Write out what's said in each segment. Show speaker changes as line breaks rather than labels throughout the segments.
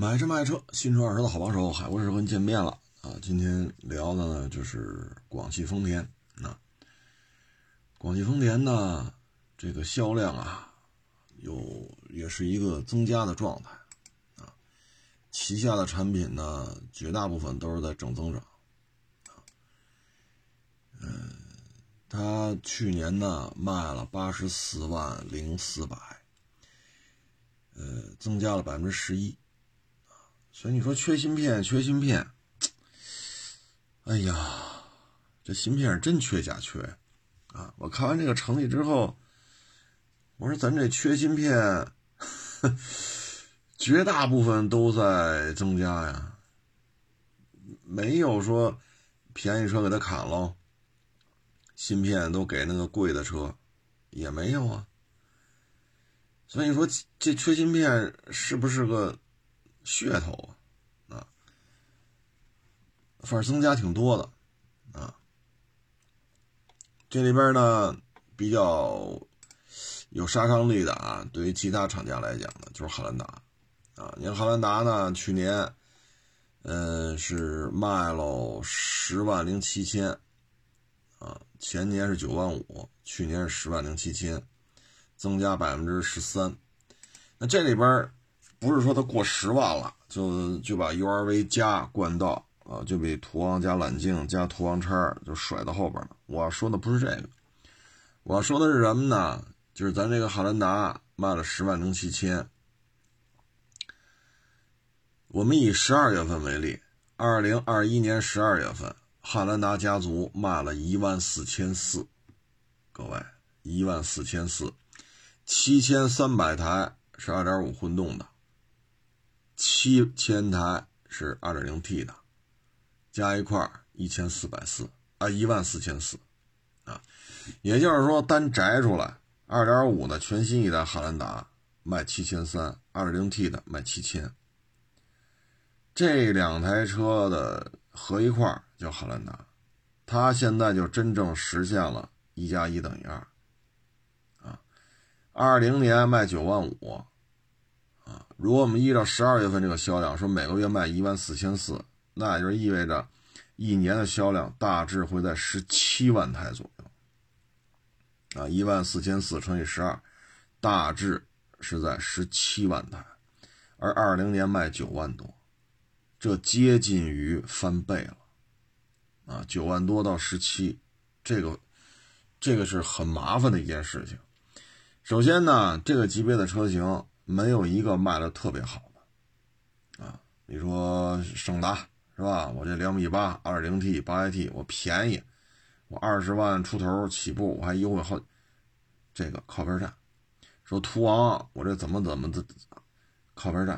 买车卖车，新车二手车的好帮手，海博士和您见面了啊！今天聊的呢就是广汽丰田啊。广汽丰田呢，这个销量啊，有也是一个增加的状态啊。旗下的产品呢，绝大部分都是在正增长啊。嗯，他去年呢卖了八十四万零四百，呃，增加了百分之十一。所以你说缺芯片，缺芯片，哎呀，这芯片是真缺假缺啊！我看完这个成绩之后，我说咱这缺芯片，绝大部分都在增加呀，没有说便宜车给他砍喽，芯片都给那个贵的车，也没有啊。所以你说这缺芯片是不是个？噱头啊，啊，反正增加挺多的，啊，这里边呢比较有杀伤力的啊，对于其他厂家来讲呢，就是汉兰达，啊，你看汉兰达呢，去年，嗯，是卖了十万零七千，啊，前年是九万五，去年是十万零七千，增加百分之十三，那这里边。不是说它过十万了，就就把 URV 加冠道啊，就比途昂加揽境加途昂叉就甩到后边了。我说的不是这个，我说的是什么呢？就是咱这个汉兰达卖了十万零七千，我们以十二月份为例，二零二一年十二月份，汉兰达家族卖了一万四千四，各位一万四千四，七千三百台是二点五混动的。七千台是二点零 T 的，加一块一千四百四啊，一万四千四啊，也就是说单摘出来，二点五的全新一代汉兰达卖七千三，二点零 T 的卖七千，这两台车的合一块叫汉兰达，它现在就真正实现了一加一等于二啊，二零年卖九万五。啊，如果我们依照十二月份这个销量说，每个月卖一万四千四，那也就意味着一年的销量大致会在十七万台左右。啊，一万四千四乘以十二，大致是在十七万台，而二零年卖九万多，这接近于翻倍了。啊，九万多到十七，这个这个是很麻烦的一件事情。首先呢，这个级别的车型。没有一个卖的特别好的，啊，你说胜达是吧？我这两米八，二零 T 八 AT，我便宜，我二十万出头起步，我还优惠好，这个靠边站。说途昂，我这怎么怎么的，靠边站。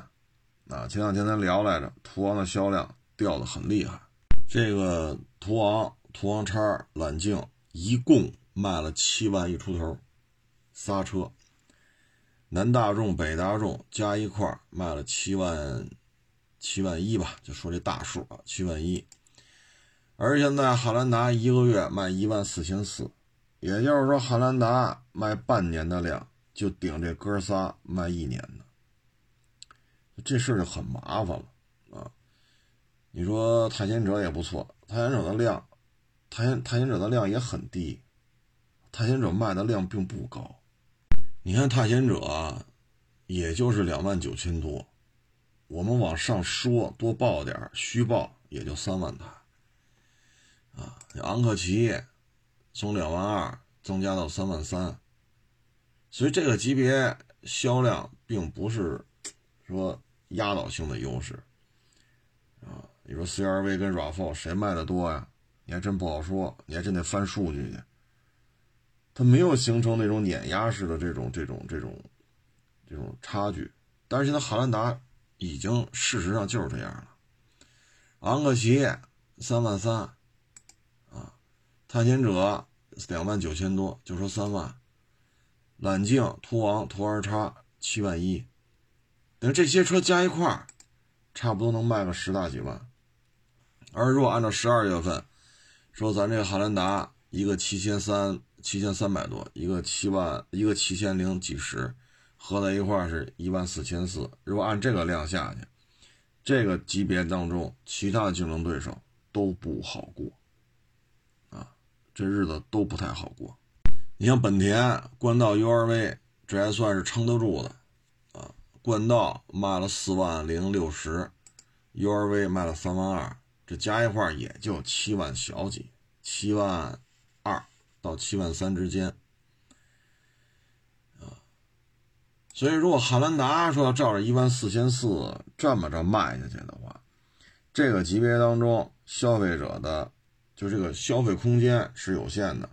啊，前两天咱聊来着，途昂的销量掉的很厉害。这个途昂、途昂叉、揽境一共卖了七万一出头，仨车。南大众、北大众加一块卖了七万七万一吧，就说这大数啊，七万一。而现在汉兰达一个月卖一万四千四，也就是说汉兰达卖半年的量就顶这哥仨卖一年的，这事就很麻烦了啊。你说探险者也不错，探险者的量，探险探险者的量也很低，探险者卖的量并不高。你看探险者，也就是两万九千多，我们往上说多报点虚报也就三万台，啊，昂克旗从两万二增加到三万三，所以这个级别销量并不是说压倒性的优势，啊，你说 CRV 跟 RAV4 谁卖的多呀？你还真不好说，你还真得翻数据去。它没有形成那种碾压式的这种这种这种这种差距，但是现在汉兰达已经事实上就是这样了。昂克旗三万三，啊，探险者两万九千多，就说三万，揽境、途昂、途二叉七万一，等这些车加一块儿，差不多能卖个十大几万。而如果按照十二月份说，咱这个汉兰达一个七千三。七千三百多，一个七万，一个七千零几十，合在一块是一万四千四。如果按这个量下去，这个级别当中，其他的竞争对手都不好过，啊，这日子都不太好过。你像本田冠道 URV，这还算是撑得住的，啊，冠道卖了四万零六十，URV 卖了三万二，这加一块也就七万小几，七万二到七万三之间。啊所以，如果汉兰达说要照着一万四千四这么着卖下去的话，这个级别当中消费者的就这个消费空间是有限的，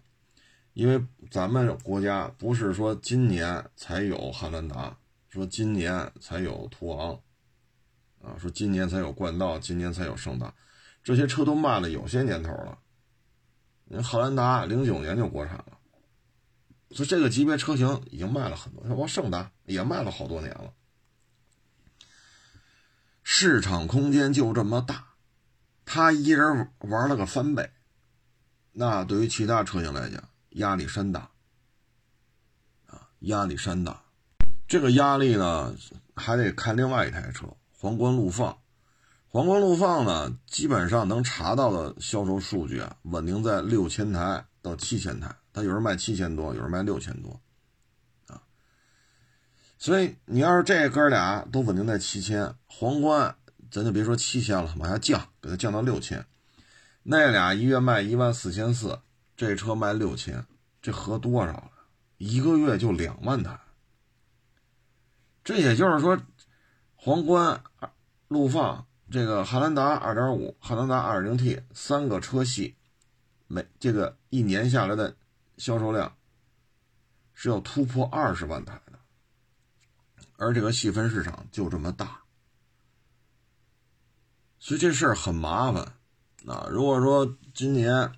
因为咱们国家不是说今年才有汉兰达，说今年才有途昂，啊，说今年才有冠道，今年才有胜达，这些车都卖了有些年头了。人汉兰达零九年就国产了。所以这个级别车型已经卖了很多，包括胜达也卖了好多年了。市场空间就这么大，他一人玩了个翻倍，那对于其他车型来讲压力山大啊，压力山大。这个压力呢，还得看另外一台车皇冠陆放。皇冠陆放呢，基本上能查到的销售数据啊，稳定在六千台到七千台。他有人卖七千多，有人卖六千多，啊，所以你要是这哥俩都稳定在七千，皇冠咱就别说七千了，往下降，给它降到六千，那俩一月卖一万四千四，这车卖六千，这合多少了？一个月就两万台，这也就是说，皇冠、陆放、这个汉兰达二点五、汉兰达二点零 T 三个车系，每这个一年下来的。销售量是要突破二十万台的，而这个细分市场就这么大，所以这事儿很麻烦。啊，如果说今年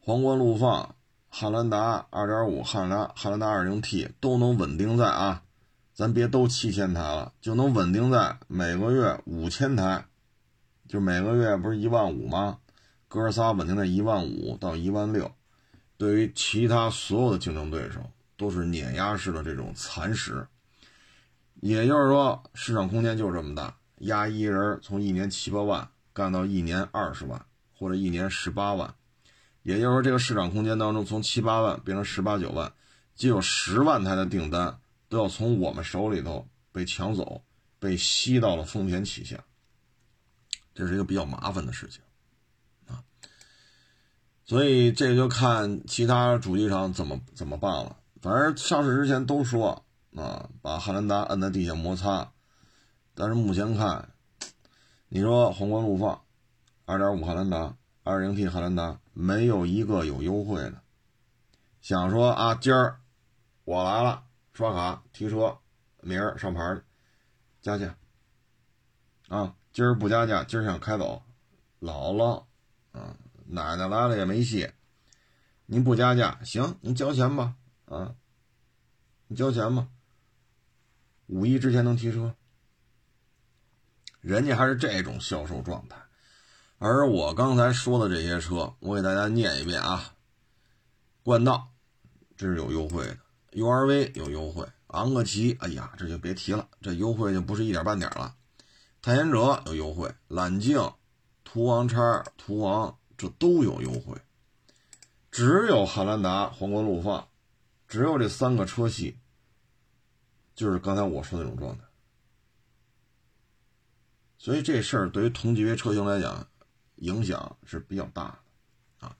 皇冠陆放、汉兰达2.5、汉兰汉兰达 2.0T 都能稳定在啊，咱别都七千台了，就能稳定在每个月五千台，就每个月不是一万五吗？哥仨稳定在一万五到一万六。对于其他所有的竞争对手，都是碾压式的这种蚕食。也就是说，市场空间就这么大，压一人从一年七八万干到一年二十万，或者一年十八万。也就是说，这个市场空间当中，从七八万变成十八九万，就有十万台的订单都要从我们手里头被抢走，被吸到了丰田旗下。这是一个比较麻烦的事情。啊所以这就看其他主机厂怎么怎么办了。反正上市之前都说啊，把汉兰达摁在地下摩擦。但是目前看，你说皇冠陆放、2.5汉兰达、2.0T 汉兰达没有一个有优惠的。想说啊，今儿我来了，刷卡提车，明儿上牌加价。啊，今儿不加价，今儿想开走，老了，啊。奶奶来了也没戏，您不加价行，您交钱吧，啊，你交钱吧。五一之前能提车，人家还是这种销售状态，而我刚才说的这些车，我给大家念一遍啊。冠道这是有优惠的，URV 有优惠，昂克旗，哎呀，这就别提了，这优惠就不是一点半点了。探险者有优惠，揽境、途昂叉、途昂。这都有优惠，只有汉兰达、皇冠陆放，只有这三个车系，就是刚才我说那种状态。所以这事儿对于同级别车型来讲，影响是比较大的啊。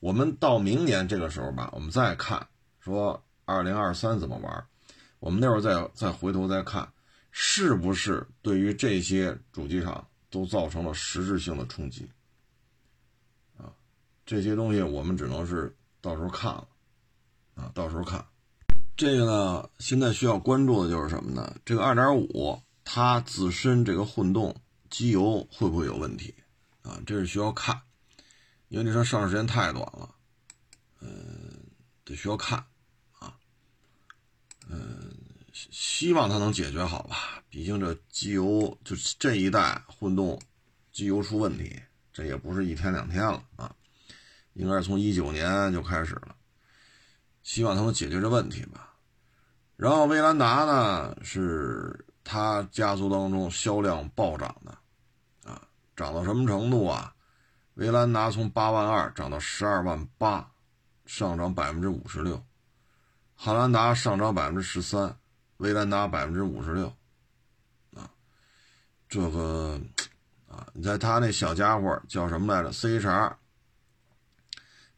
我们到明年这个时候吧，我们再看说二零二三怎么玩，我们那会儿再再回头再看，是不是对于这些主机厂都造成了实质性的冲击。啊这些东西我们只能是到时候看了，啊，到时候看。这个呢，现在需要关注的就是什么呢？这个2.5它自身这个混动机油会不会有问题？啊，这是需要看，因为这车上市时间太短了，嗯，得需要看，嗯，希望它能解决好吧。毕竟这机油就这一代混动机油出问题，这也不是一天两天了啊。应该是从一九年就开始了，希望他能解决这问题吧。然后威兰达呢，是它家族当中销量暴涨的啊涨到什么程度啊？威兰达从八万二涨到十二万八，上涨百分之五十六。汉兰达上涨百分之十三，威兰达百分之五十六。啊，这个啊，你在他那小家伙叫什么来着？CHR，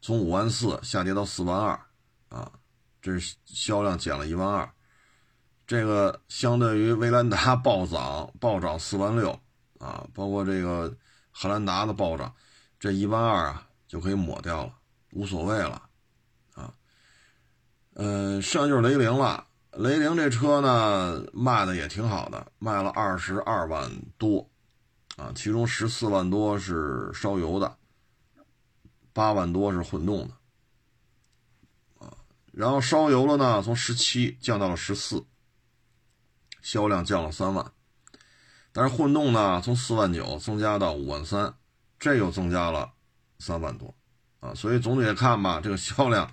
从五万四下跌到四万二，啊，这是销量减了一万二。这个相对于威兰达暴涨暴涨四万六，啊，包括这个汉兰达的暴涨。这一万二啊，就可以抹掉了，无所谓了，嗯，剩下就是雷凌了。雷凌这车呢，卖的也挺好的，卖了二十二万多，啊，其中十四万多是烧油的，八万多是混动的，啊，然后烧油了呢，从十七降到了十四，销量降了三万，但是混动呢，从四万九增加到五万三。这又增加了三万多，啊，所以总体来看吧，这个销量，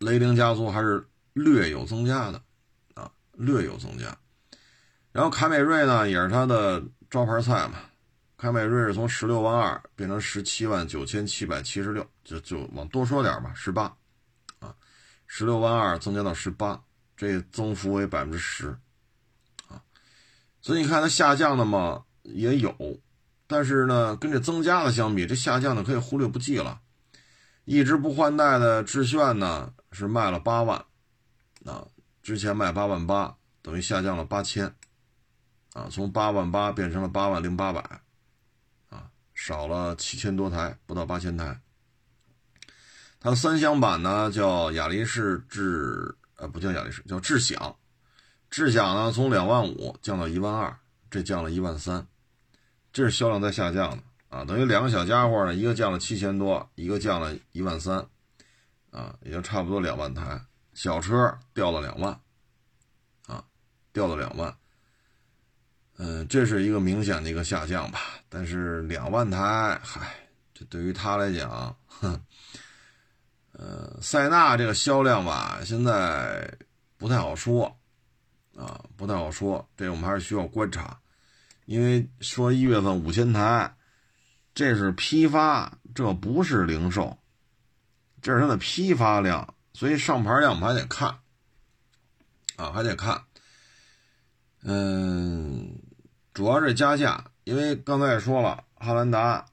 雷凌家族还是略有增加的，啊，略有增加。然后凯美瑞呢，也是它的招牌菜嘛。凯美瑞是从十六万二变成十七万九千七百七十六，就就往多说点吧，十八，啊，十六万二增加到十八，这增幅为百分之十，啊，所以你看它下降的嘛也有。但是呢，跟这增加的相比，这下降的可以忽略不计了。一直不换代的致炫呢，是卖了八万，啊，之前卖八万八，等于下降了八千，啊，从八万八变成了八万零八百，啊，少了七千多台，不到八千台。它三厢版呢叫雅力士智，呃，不叫雅力士，叫智享，智享呢从两万五降到一万二，这降了一万三。这是销量在下降的啊，等于两个小家伙呢，一个降了七千多，一个降了一万三，啊，也就差不多两万台，小车掉了两万，啊，掉了两万，嗯，这是一个明显的一个下降吧。但是两万台，嗨，这对于他来讲，哼，呃，塞纳这个销量吧，现在不太好说，啊，不太好说，这我们还是需要观察。因为说一月份五千台，这是批发，这不是零售，这是它的批发量，所以上牌量我们还得看，啊，还得看。嗯，主要是加价，因为刚才也说了，汉兰达、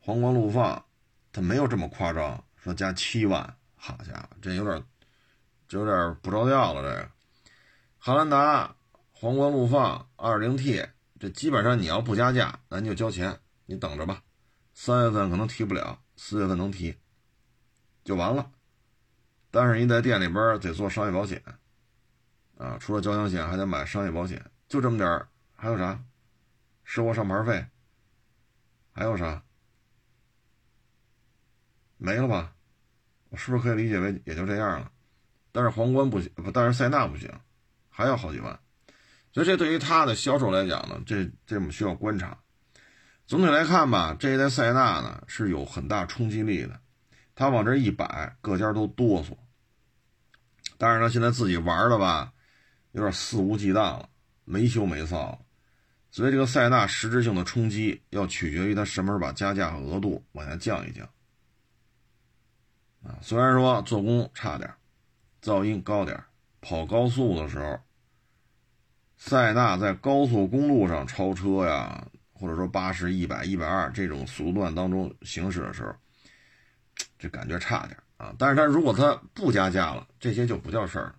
皇冠陆放，它没有这么夸张，说加七万，好家伙，这有点，这有点不着调了。这个汉兰达、皇冠陆放二零 T。这基本上你要不加价，咱就交钱，你等着吧。三月份可能提不了，四月份能提，就完了。但是你在店里边得做商业保险，啊，除了交强险还得买商业保险，就这么点儿。还有啥？收过上牌费？还有啥？没了吧？我是不是可以理解为也就这样了？但是皇冠不行，不，但是塞纳不行，还要好几万。所以这对于它的销售来讲呢，这这我们需要观察。总体来看吧，这一代塞纳呢是有很大冲击力的，它往这一摆，各家都哆嗦。但是呢，现在自己玩的吧，有点肆无忌惮了，没羞没臊了。所以这个塞纳实质性的冲击要取决于它什么时候把加价额度往下降一降。啊，虽然说做工差点，噪音高点，跑高速的时候。塞纳在高速公路上超车呀，或者说八十一百、一百二这种速度段当中行驶的时候，这感觉差点啊。但是它如果它不加价了，这些就不叫事儿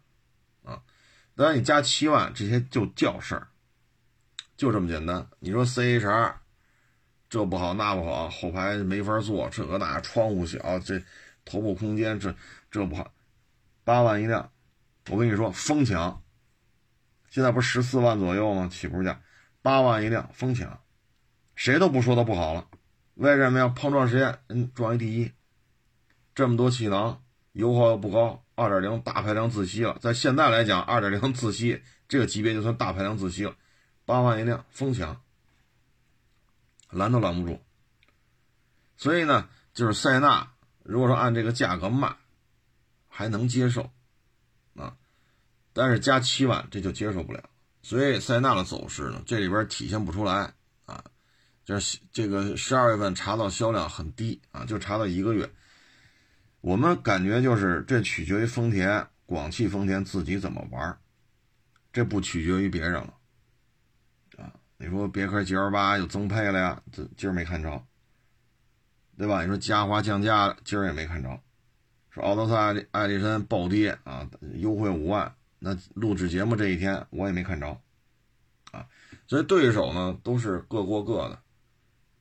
了啊。当然你加七万，这些就叫事儿，就这么简单。你说 C H R 这不好那不好，后排没法坐，这个那窗户小，这头部空间这这不好，八万一辆，我跟你说疯抢。现在不是十四万左右吗？起步价八万一辆，疯抢，谁都不说它不好了。为什么呀？碰撞实验，嗯，撞一第一。这么多气囊，油耗又不高，二点零大排量自吸了。在现在来讲，二点零自吸这个级别就算大排量自吸了。八万一辆，疯抢，拦都拦不住。所以呢，就是塞纳，如果说按这个价格卖，还能接受。啊但是加七万这就接受不了，所以塞纳的走势呢，这里边体现不出来。就是这个十二月份查到销量很低啊，就查到一个月。我们感觉就是这取决于丰田、广汽丰田自己怎么玩，这不取决于别人了啊。你说别克 GL 八又增配了呀，今儿没看着，对吧？你说嘉华降价，今儿也没看着。说奥德赛、艾力绅暴跌啊，优惠五万，那录制节目这一天我也没看着啊。所以对手呢都是各过各的。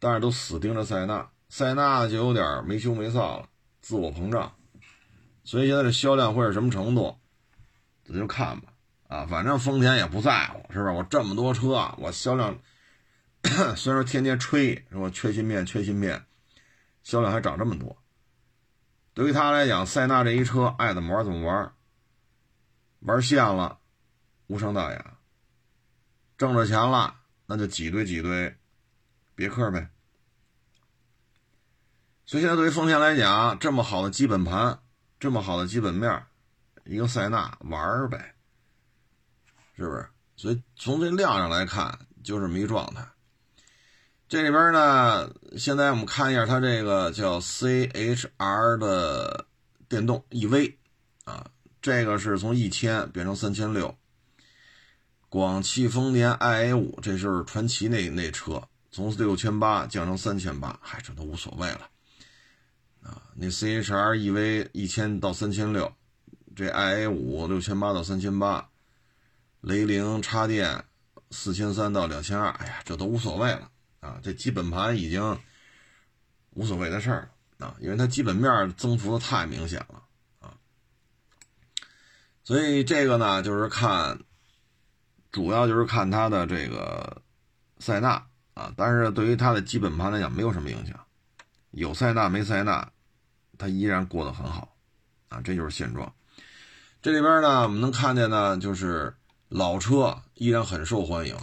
但是都死盯着塞纳，塞纳就有点没羞没臊了，自我膨胀。所以现在这销量会是什么程度，咱就看吧。啊，反正丰田也不在乎，是不是？我这么多车，我销量 虽然天天吹，说缺芯片缺芯片，销量还涨这么多。对于他来讲，塞纳这一车爱怎么玩怎么玩，玩线了，无伤大雅。挣着钱了，那就挤兑挤兑。别克呗，所以现在对于丰田来讲，这么好的基本盘，这么好的基本面，一个塞纳玩呗，是不是？所以从这量上来看，就这么一状态。这里边呢，现在我们看一下它这个叫 CHR 的电动 EV 啊，这个是从一千变成三千六。广汽丰田 IA 五，这就是传奇那那车。从六千八降成三千八，嗨，这都无所谓了啊！那 C H R E V 一千到三千六，这 I A 五六千八到三千八，雷凌插电四千三到两千二，哎呀，这都无所谓了啊！这基本盘已经无所谓的事儿了啊，因为它基本面增幅的太明显了啊，所以这个呢，就是看，主要就是看它的这个塞纳。啊，但是对于它的基本盘来讲，没有什么影响。有塞纳没塞纳，它依然过得很好，啊，这就是现状。这里边呢，我们能看见呢，就是老车依然很受欢迎。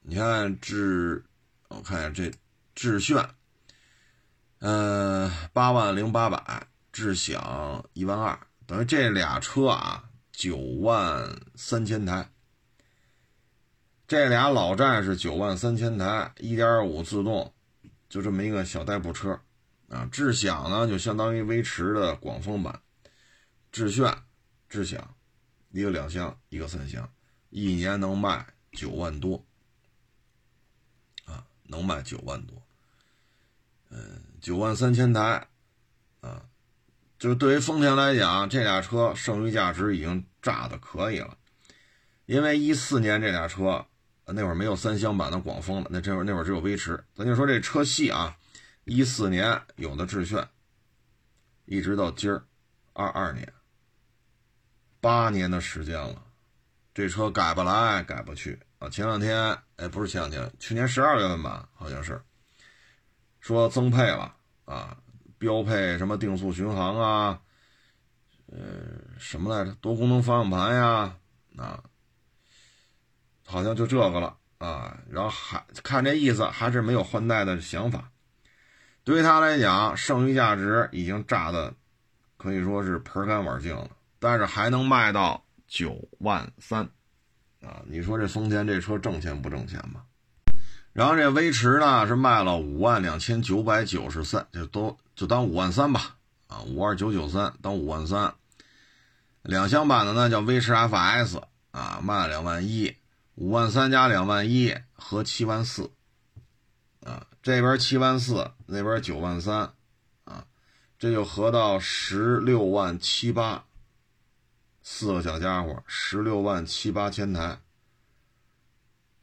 你看致，我看一下这致炫，呃，八万零八百，智享一万二，等于这俩车啊，九万三千台。这俩老战士九万三千台，一点五自动，就这么一个小代步车，啊，智享呢就相当于威驰的广丰版，致炫、智享，一个两厢，一个三厢，一年能卖九万多，啊，能卖九万多，嗯，九万三千台，啊，就是对于丰田来讲，这俩车剩余价值已经炸的可以了，因为一四年这俩车。那会儿没有三厢版的广丰了，那这会儿那会儿只有威驰。咱就说这车系啊，一四年有的致炫，一直到今儿，二二年，八年的时间了，这车改不来改不去啊。前两天，哎，不是前两天，去年十二月份吧，好像是，说增配了啊，标配什么定速巡航啊，呃，什么来着，多功能方向盘呀，啊。好像就这个了啊，然后还看这意思，还是没有换代的想法。对于他来讲，剩余价值已经炸的可以说是盆干碗净了，但是还能卖到九万三啊！你说这丰田这车挣钱不挣钱吧？然后这威驰呢是卖了五万两千九百九十三，就都就当五万三吧啊，五二九九三当五万三。两厢版的呢叫威驰 FS 啊，卖了两万一。五万三加两万一合七万四，啊，这边七万四，那边九万三，啊，这就合到十六万七八，四个小家伙，十六万七八千台。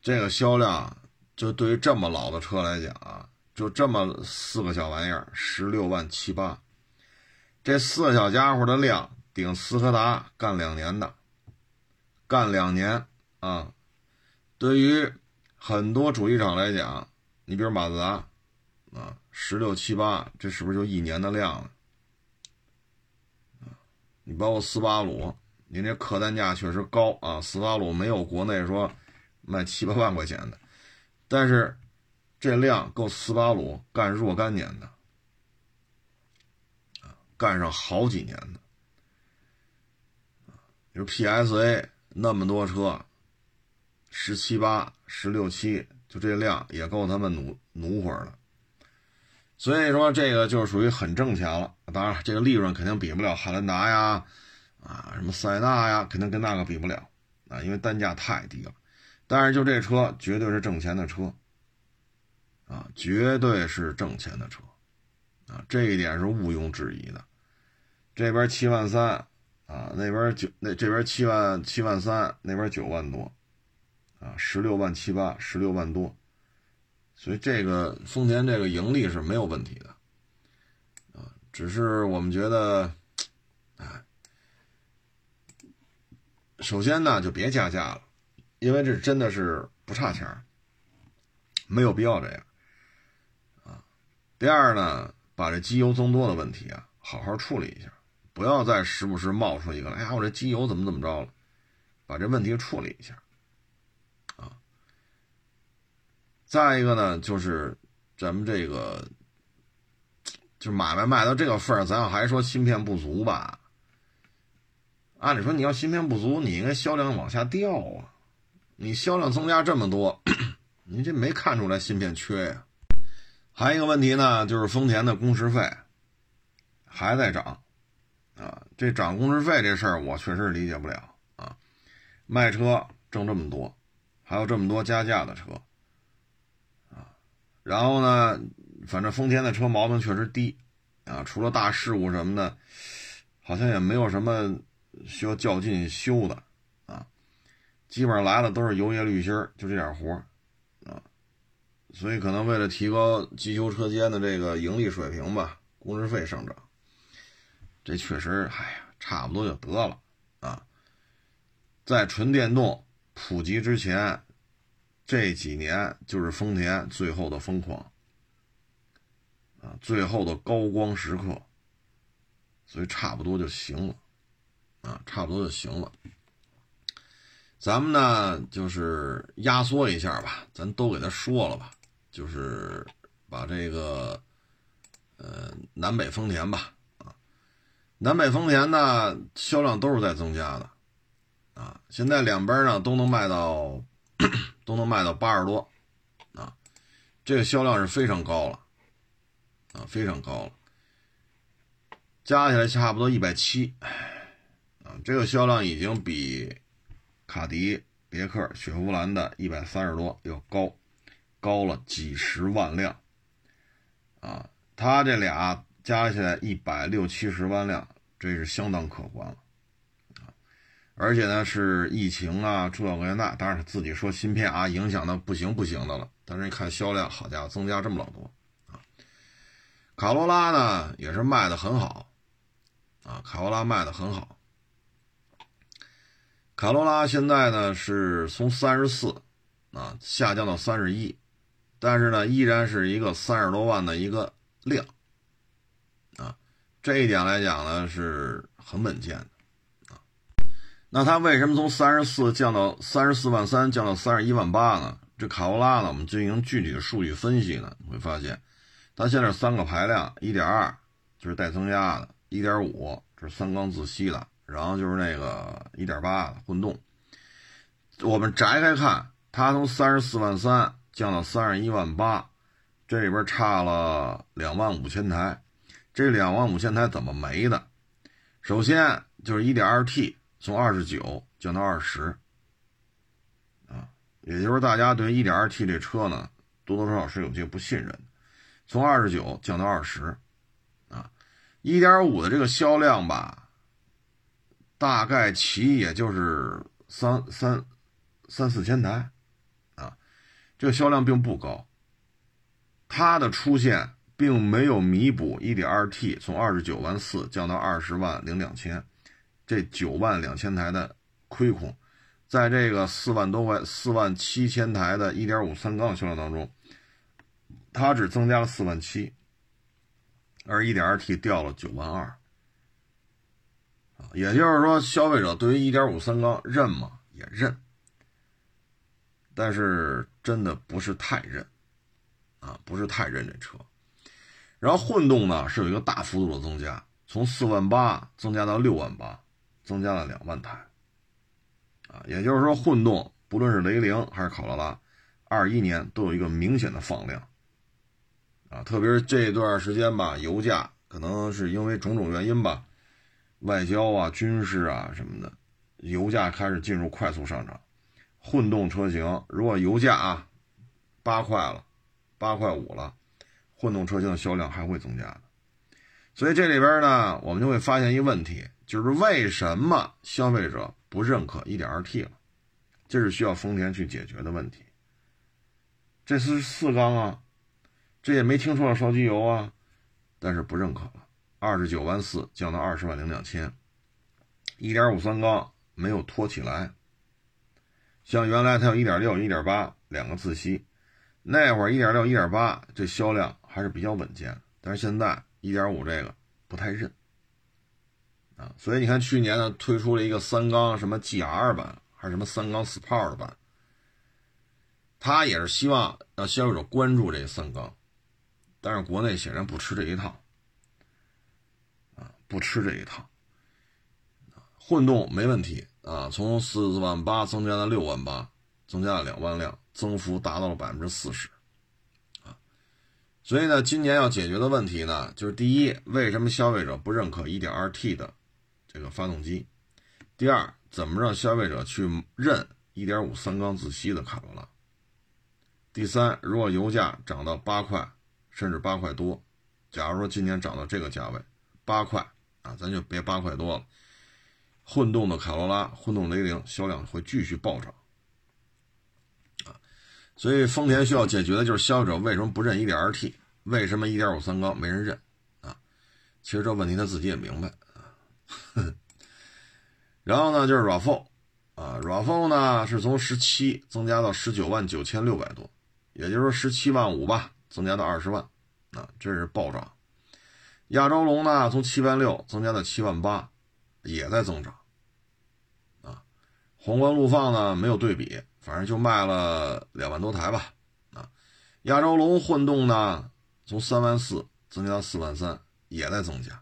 这个销量，就对于这么老的车来讲啊，就这么四个小玩意儿，十六万七八，这四个小家伙的量顶斯柯达干两年的，干两年啊。对于很多主机厂来讲，你比如马自达，啊，十六七八，这是不是就一年的量了？你包括斯巴鲁，你这客单价确实高啊。斯巴鲁没有国内说卖七八万块钱的，但是这量够斯巴鲁干若干年的，啊，干上好几年的。比如 PSA 那么多车。十七八、十六七，就这量也够他们努努会儿了。所以说这个就属于很挣钱了。当然，这个利润肯定比不了汉兰达呀，啊，什么塞纳呀，肯定跟那个比不了啊，因为单价太低了。但是就这车绝对是挣钱的车，啊，绝对是挣钱的车，啊，这一点是毋庸置疑的。这边七万三，啊，那边九那这边七万七万三，那边九万多，啊，十六万七八，十六万多，所以这个丰田这个盈利是没有问题的，啊，只是我们觉得，哎，首先呢就别加价了。因为这真的是不差钱没有必要这样啊。第二呢，把这机油增多的问题啊，好好处理一下，不要再时不时冒出一个，哎呀，我这机油怎么怎么着了，把这问题处理一下啊。再一个呢，就是咱们这个，就买卖卖到这个份儿，咱要还说芯片不足吧？按理说你要芯片不足，你应该销量往下掉啊。你销量增加这么多，你这没看出来芯片缺呀？还有一个问题呢，就是丰田的工时费还在涨啊。这涨工时费这事儿，我确实理解不了啊。卖车挣这么多，还有这么多加价的车。然后呢，反正丰田的车毛病确实低啊，除了大事故什么的，好像也没有什么需要较劲修的。啊基本上来了都是油液滤芯就这点活啊，所以可能为了提高机修车间的这个盈利水平吧，工时费上涨，这确实，哎呀，差不多就得了啊。在纯电动普及之前，这几年就是丰田最后的疯狂啊，最后的高光时刻，所以差不多就行了啊，差不多就行了。咱们呢，就是压缩一下吧，咱都给他说了吧，就是把这个，呃，南北丰田吧，啊，南北丰田呢销量都是在增加的，啊，现在两边呢都能卖到，都能卖到八十多，啊，这个销量是非常高了，啊，非常高了，加起来差不多一百七，啊，这个销量已经比。卡迪、别克、雪佛兰的一百三十多要高，高了几十万辆，啊，它这俩加起来一百六七十万辆，这是相当可观了，而且呢是疫情啊，这个那，当然自己说芯片啊影响的不行不行的了，但是你看销量，好家伙，增加这么老多，啊，卡罗拉呢也是卖的很好，啊，卡罗拉卖的很好。卡罗拉现在呢是从三十四啊下降到三十一，但是呢依然是一个三十多万的一个量啊，这一点来讲呢是很稳健的。那它为什么从三十四降到三十四万三降到三十一万八呢？这卡罗拉呢，我们进行具体的数据分析呢，会发现它现在三个排量，一点二就是带增压的，一点五这是三缸自吸的。然后就是那个一点八的混动，我们摘开看，它从三十四万三降到三十一万八，这里边差了两万五千台。这两万五千台怎么没的？首先就是一点二 T 从二十九降到二十，啊，也就是大家对一点二 T 这车呢，多多少少是有些不信任。从二十九降到二十，啊，一点五的这个销量吧。大概其也就是三三三四千台，啊，这个销量并不高。它的出现并没有弥补 1.2T 从二十九万四降到二十万零两千，这九万两千台的亏空，在这个四万多块四万七千台的1.5三缸销量当中，它只增加了四万七，而 1.2T 掉了九万二。也就是说，消费者对于1.5三缸认吗？也认，但是真的不是太认，啊，不是太认这车。然后混动呢是有一个大幅度的增加，从四万八增加到六万八，增加了两万台，啊，也就是说混动不论是雷凌还是考罗拉，二一年都有一个明显的放量，啊，特别是这段时间吧，油价可能是因为种种原因吧，外交啊、军事啊什么的，油价开始进入快速上涨。混动车型如果油价啊八块了，八块五了，混动车型的销量还会增加的。所以这里边呢，我们就会发现一个问题，就是为什么消费者不认可 1.2T 了？这是需要丰田去解决的问题。这是四缸啊，这也没听说要烧机油啊，但是不认可了。二十九万四降到二十万零两千，一点五三缸没有拖起来。像原来它有一点六、一点八两个自吸，那会儿一点六、一点八这销量还是比较稳健，但是现在一点五这个不太认啊。所以你看去年呢推出了一个三缸什么 GR 版。还是什么三缸 Sport 版，他也是希望让消费者关注这三缸，但是国内显然不吃这一套，啊，不吃这一套。混动没问题啊，从四万八增加到六万八，增加了两万辆，增幅达到了百分之四十，啊，所以呢，今年要解决的问题呢，就是第一，为什么消费者不认可 1.2T 的这个发动机？第二。怎么让消费者去认1.5三缸自吸的卡罗拉？第三，如果油价涨到八块，甚至八块多，假如说今年涨到这个价位，八块啊，咱就别八块多了。混动的卡罗拉、混动雷凌销量会继续暴涨啊！所以丰田需要解决的就是消费者为什么不认 1.2T？为什么1.5三缸没人认啊？其实这问题他自己也明白。然后呢，就是 RAV4，啊，RAV4 呢是从十七增加到十九万九千六百多，也就是说十七万五吧，增加到二十万，啊，这是暴涨。亚洲龙呢从七万六增加到七万八，也在增长，啊，皇冠陆放呢没有对比，反正就卖了两万多台吧，啊，亚洲龙混动呢从三万四增加到四万三，也在增加。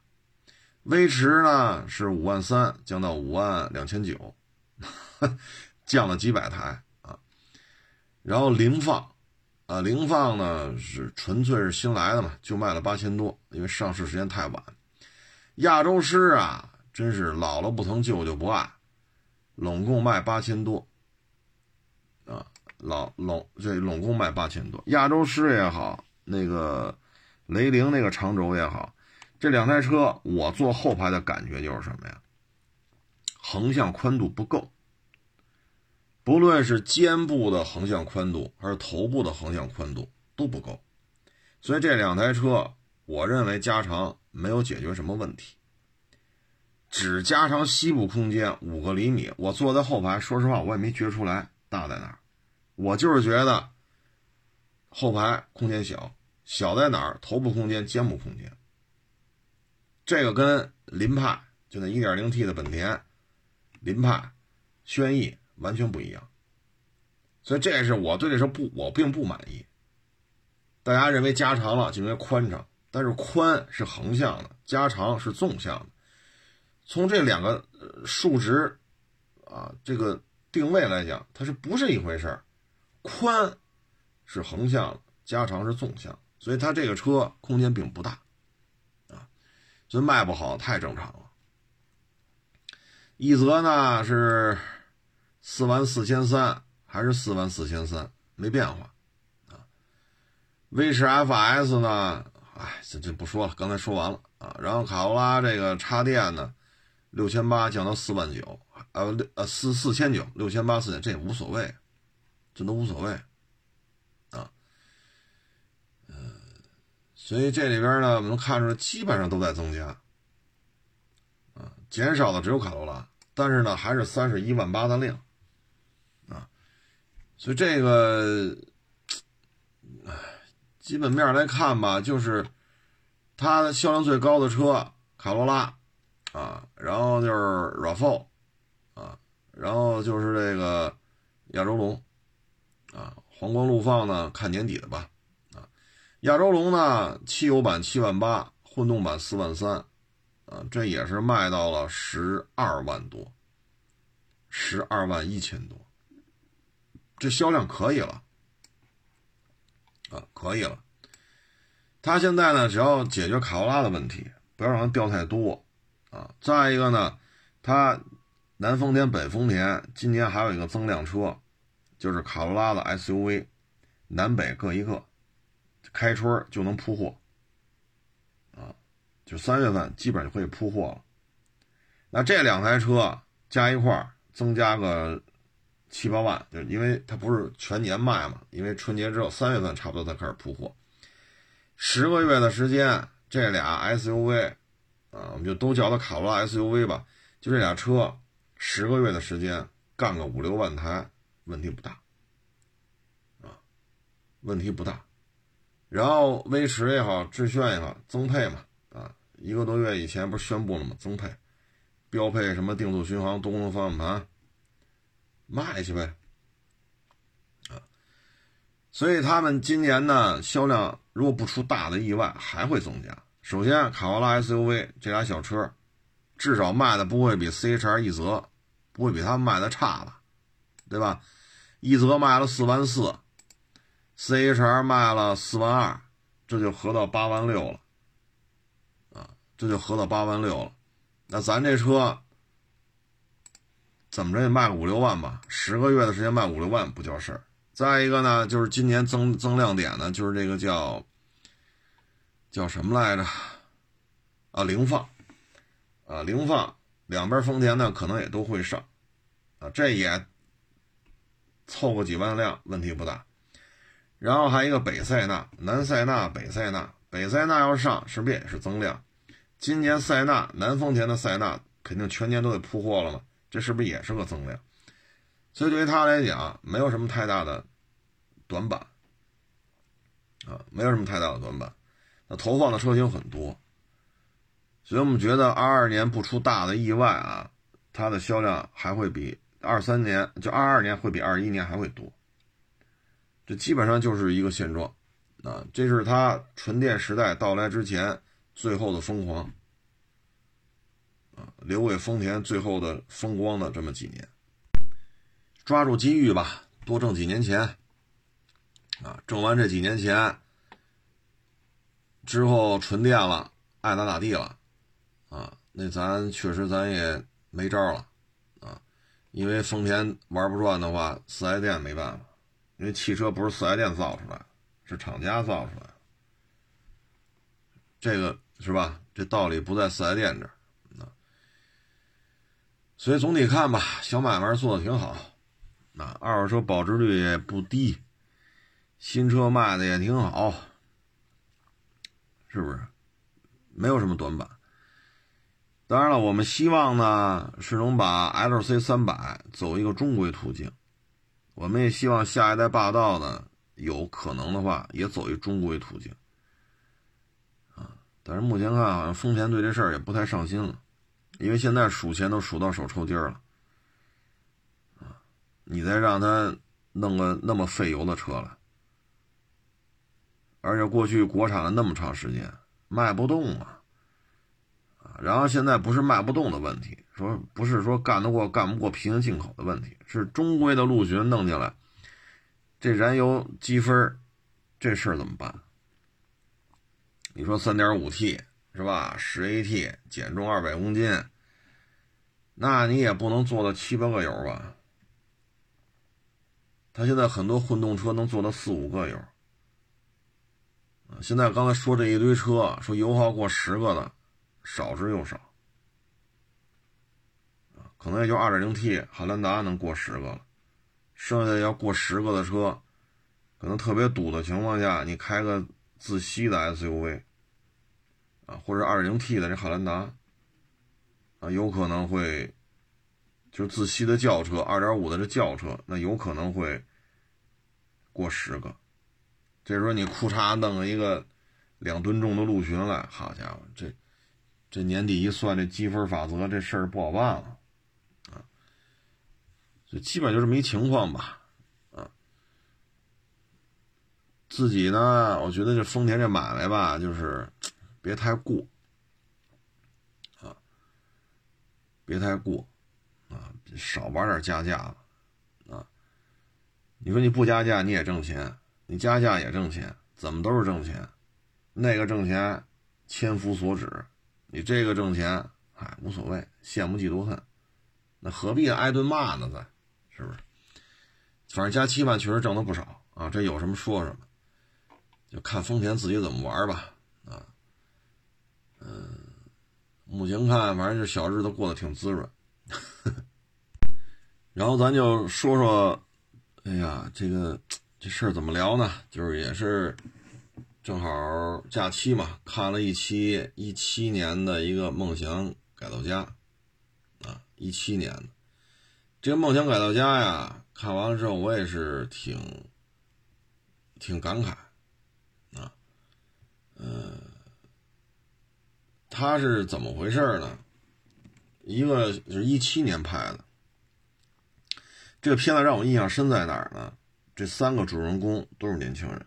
威驰呢是五万三降到五万两千九，降了几百台啊。然后凌放，啊凌放呢是纯粹是新来的嘛，就卖了八千多，因为上市时间太晚。亚洲狮啊，真是老了不疼舅舅不爱，拢共卖八千多，啊老拢这拢共卖八千多。亚洲狮也好，那个雷凌那个长轴也好。这两台车，我坐后排的感觉就是什么呀？横向宽度不够，不论是肩部的横向宽度还是头部的横向宽度都不够，所以这两台车，我认为加长没有解决什么问题，只加长膝部空间五个厘米。我坐在后排，说实话，我也没觉出来大在哪儿，我就是觉得后排空间小，小在哪儿？头部空间、肩部空间。这个跟凌派就那 1.0T 的本田凌派、轩逸完全不一样，所以这是我对这车不，我并不满意。大家认为加长了就应该宽敞，但是宽是横向的，加长是纵向的。从这两个数值啊，这个定位来讲，它是不是一回事儿？宽是横向的，加长是纵向，所以它这个车空间并不大。所以卖不好太正常了。一泽呢是四万四千三，还是四万四千三，没变化啊。威驰 FS 呢，哎，这这不说了，刚才说完了啊。然后卡罗拉这个插电呢，六千八降到四万九，呃六呃四四千九，六千八四千，这也无所谓，这都无所谓。所以这里边呢，我们能看出来，基本上都在增加，啊，减少的只有卡罗拉，但是呢，还是三十一万八的量，啊，所以这个，唉，基本面来看吧，就是它的销量最高的车卡罗拉，啊，然后就是 RAV4，啊，然后就是这个亚洲龙，啊，皇冠陆放呢，看年底的吧。亚洲龙呢？汽油版七万八，混动版四万三，啊，这也是卖到了十二万多，十二万一千多，这销量可以了，啊可以了。他现在呢，只要解决卡罗拉的问题，不要让它掉太多啊。再一个呢，他南丰田、北丰田今年还有一个增量车，就是卡罗拉的 SUV，南北各一个，开春就能铺货啊，就三月份基本就可以铺货了。那这两台车加一块增加个七八万，就因为它不是全年卖嘛，因为春节之后三月份差不多才开始铺货，十个月的时间，这俩 SUV 啊，我们就都叫它卡罗拉 SUV 吧，就这俩车。十个月的时间干个五六万台，问题不大，啊，问题不大。然后威驰也好，致炫也好，增配嘛，啊，一个多月以前不是宣布了吗？增配，标配什么定速巡航、多功能方向盘，卖去呗，啊。所以他们今年呢，销量如果不出大的意外，还会增加。首先，卡罗拉 SUV 这俩小车。至少卖的不会比 CHR 一泽，不会比他们卖的差吧，对吧？一泽卖了四万四，CHR 卖了四万二，这就合到八万六了，啊，这就合到八万六了。那咱这车怎么着也卖个五六万吧？十个月的时间卖五六万不叫事儿。再一个呢，就是今年增增亮点呢，就是这个叫叫什么来着？啊，凌放。啊，凌放两边丰田呢，可能也都会上，啊，这也凑个几万辆，问题不大。然后还一个北塞纳、南塞纳、北塞纳，北塞纳要上，是不是也是增量？今年塞纳南丰田的塞纳肯定全年都得铺货了嘛，这是不是也是个增量？所以对于他来讲，没有什么太大的短板，啊，没有什么太大的短板。那投放的车型很多。所以我们觉得二二年不出大的意外啊，它的销量还会比二三年，就二二年会比二一年还会多。这基本上就是一个现状，啊，这是它纯电时代到来之前最后的疯狂，啊，留给丰田最后的风光的这么几年，抓住机遇吧，多挣几年钱，啊，挣完这几年钱之后纯电了，爱咋咋地了。啊，那咱确实咱也没招了，啊，因为丰田玩不转的话，四 S 店没办法，因为汽车不是四 S 店造出来，是厂家造出来的，这个是吧？这道理不在四 S 店这儿，所以总体看吧，小买卖做的挺好，那二手车保值率也不低，新车卖的也挺好，是不是？没有什么短板。当然了，我们希望呢是能把 L C 三百走一个中规途径。我们也希望下一代霸道呢，有可能的话也走一中规途径。啊，但是目前看，好像丰田对这事儿也不太上心了，因为现在数钱都数到手抽筋了。啊，你再让他弄个那么费油的车来，而且过去国产了那么长时间，卖不动啊啊。然后现在不是卖不动的问题，说不是说干得过干不过平行进口的问题，是中规的陆巡弄进来，这燃油积分，这事儿怎么办？你说三点五 T 是吧？十 AT 减重二百公斤，那你也不能做到七八个油吧？他现在很多混动车能做到四五个油，现在刚才说这一堆车，说油耗过十个的。少之又少，可能也就二点零 T 汉兰达能过十个了，剩下要过十个的车，可能特别堵的情况下，你开个自吸的 SUV，啊，或者二点零 T 的这汉兰达，啊，有可能会，就是自吸的轿车，二点五的这轿车，那有可能会过十个，这时候你库嚓弄一个两吨重的陆巡来，好家伙，这。这年底一算，这积分法则这事儿不好办了，就基本就这么一情况吧，啊，自己呢，我觉得这丰田这买卖吧，就是别太过，啊，别太过，啊，少玩点加价吧，啊，你说你不加价你也挣钱，你加价也挣钱，怎么都是挣钱，那个挣钱千夫所指，你这个挣钱，哎，无所谓，羡慕嫉妒恨，那何必挨顿骂呢？咱是不是？反正加七万确实挣的不少啊，这有什么说什么，就看丰田自己怎么玩吧，啊，嗯，目前看，反正这小日子过得挺滋润。然后咱就说说，哎呀，这个这事儿怎么聊呢？就是也是正好假期嘛，看了一期一七年的一个梦想改造家，啊，一七年的这个梦想改造家呀，看完了之后我也是挺挺感慨，啊，嗯，他是怎么回事呢？一个是一七年拍的。这个片子让我印象深在哪儿呢？这三个主人公都是年轻人，